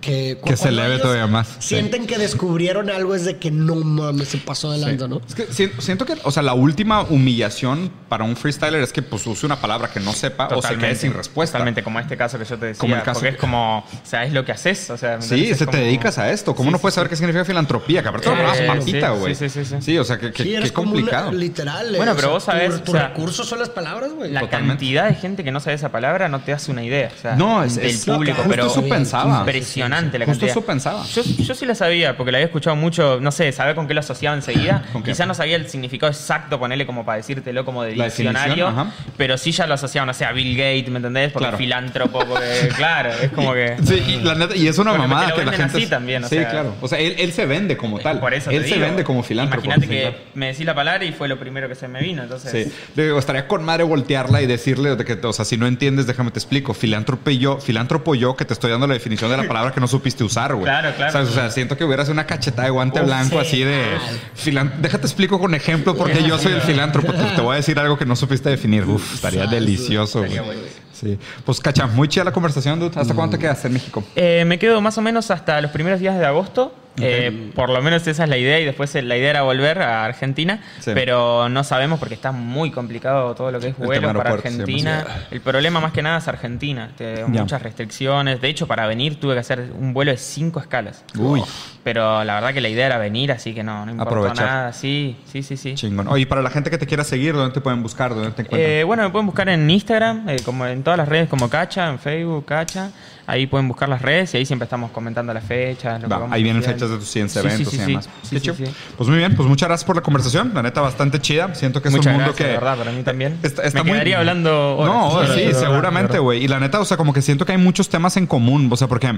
Que, Que se eleve todavía más, sí. Sienten que descubrieron algo, es de que no mames, se pasó de lanza, ¿no? Es que si- siento que, o sea, la última humillación para un freestyler es que pues use una palabra que no sepa o se quede sin respuesta. Totalmente, como este caso que yo te decía. Como el caso porque que- es como, o sea, es lo que haces. O sea, ¿me Sí, se Es te como- dedicas a esto. ¿Cómo Sí, no sí, puedes sí. saber qué significa filantropía? Que aparte Eh, papita, sí, güey. sí, sí, sí. Sí, o sea, que, que- Sí, qué eres como una- complicado. literal. eh, Bueno, o pero sea, vos sabés, Tu, tu o sea, recurso son las palabras, güey. La Totalmente. cantidad de gente que no sabe esa palabra no te hace una idea. O sea, No, es- del es- público, pero eso pensaba. impresionante la Justo cantidad. eso pensaba. Yo, yo sí la sabía, porque la había escuchado mucho, no sé, sabía con qué lo asociaba enseguida. ¿Con qué? Quizá no sabía el significado exacto, ponerle como para decírtelo como de La definición, diccionario, ajá. pero sí ya lo asociaba, no sé, a Bill Gates, ¿me entendés? Porque Claro. filántropo, porque claro, es como que... Sí, y, la neta- y es una te mamada lo que la venden gente. así también, o sí, sea. claro. O sea, él, él se vende como tal. Por eso él te se digo, vende como filántropo. Imagínate sí, que claro. me decís la palabra y fue lo primero que se me vino, entonces... Sí. Le digo, estaría con madre voltearla y decirle de que, o sea, si no entiendes, déjame te explico. Filántropo yo, filántropo yo que te estoy dando la definición de la palabra que no supiste usar, güey. Claro, claro. ¿Sabes? O sea, siento que hubieras una cachetada de guante Uf, blanco sí. así de. filan- Déjate explico con ejemplo porque yo soy el filántropo. Te, te voy a decir algo que no supiste definir. Uf, estaría delicioso, güey. Sí. Pues, cacha, muy chida la conversación, dude. ¿Hasta cuándo te quedas en México? Eh, me quedo más o menos hasta los primeros días de agosto. Eh, por lo menos esa es la idea y después la idea era volver a Argentina, Sí. pero no sabemos porque está muy complicado todo lo que es El vuelo para sí, Argentina. el problema más que nada es Argentina, te- Ya. muchas restricciones. De hecho, para venir tuve que hacer un vuelo de cinco escalas. Uy. Pero la verdad que la idea era venir, así que no, no importó Aprovechar. nada. Sí, sí, sí, sí. Chingón. Oye, para la gente que te quiera seguir, ¿dónde te pueden buscar? ¿Dónde te encuentran? Eh, bueno, me pueden buscar en Instagram, eh, como en todas las redes como Cacha, en Facebook, Cacha. Ahí pueden buscar las redes y ahí siempre estamos comentando las fechas. lo que Va, vamos ahí vienen fechas de tus siguientes Sí, eventos sí, y sí. demás. Sí, Qué sí, chido. sí. Pues muy bien, pues muchas gracias por la conversación. La neta, bastante chida. Siento que es Muchas un mundo gracias, que. de verdad, para mí también. Está- está Me muy- quedaría hablando horas. No, sí, seguramente, güey. Y la neta, o sea, como que siento que hay muchos temas en común. O sea, porque.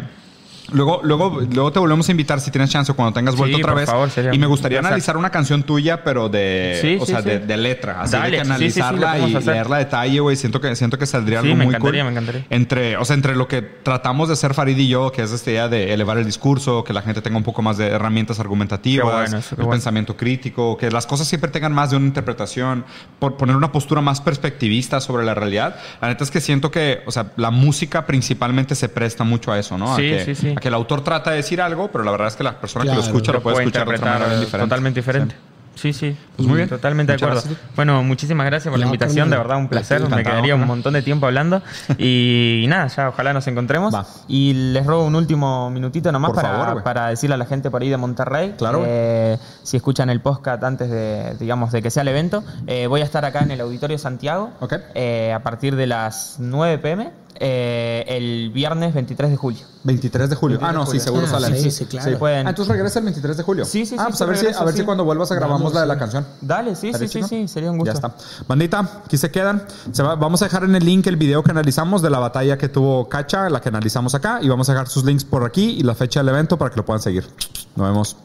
Luego, luego, luego te volvemos a invitar si tienes chance o cuando tengas Sí, vuelto otra por vez. favor, sería y me gustaría analizar una canción tuya, pero de, Sí, o sí, sea, sí. de, de letra. Así Dale, de que sí, sí, sí, analizarla y leerla a detalle, güey. Siento que, siento que saldría Sí, algo me muy encantaría, cool. me encantaría. Entre, o sea, entre lo que tratamos de hacer Farid y yo, que es esta idea de elevar el discurso, que la gente tenga un poco más de herramientas argumentativas, bueno, eso, el bueno. pensamiento crítico, que las cosas siempre tengan más de una interpretación, por poner una postura más perspectivista sobre la realidad. La neta es que siento que, o sea, la música principalmente se presta mucho a eso, ¿no? A Sí, que, sí, sí. A que el autor trata de decir algo, pero la verdad es que la persona que Claro, lo escucha lo, puede puede escuchar de otra manera diferente. totalmente diferente. Sí. Sí, sí. Pues muy bien. Totalmente de acuerdo. gracias. Bueno, muchísimas gracias por la No, invitación. De verdad, un placer. Me quedaría un montón de tiempo hablando. Y, nada, ya ojalá nos encontremos. Va. Y les robo un último minutito nomás para, favor, para decirle a la gente por ahí de Monterrey. Claro, eh, si escuchan el podcast antes de, digamos, de que sea el evento, eh, voy a estar acá en el Auditorio Santiago Ok. eh, a partir de las 9 pm eh, el viernes 23 de julio. 23 de julio. Ah, no, sí, seguro Ah, sale. sí, sí, claro. pueden. Ah, entonces regresa el 23 de julio. Sí, sí, Ah, sí, pues sí, a ver, si, a ver si sí. cuando vuelvas a grabamos Vamos, la de sí. la canción. Dale, sí, ¿Estaría sí, sí, sí, sería un gusto. Ya está. Bandita, aquí se quedan. Se va- vamos a dejar en el link el video que analizamos de la batalla que tuvo Cacha, la que analizamos acá, y vamos a dejar sus links por aquí y la fecha del evento para que lo puedan seguir. Nos vemos.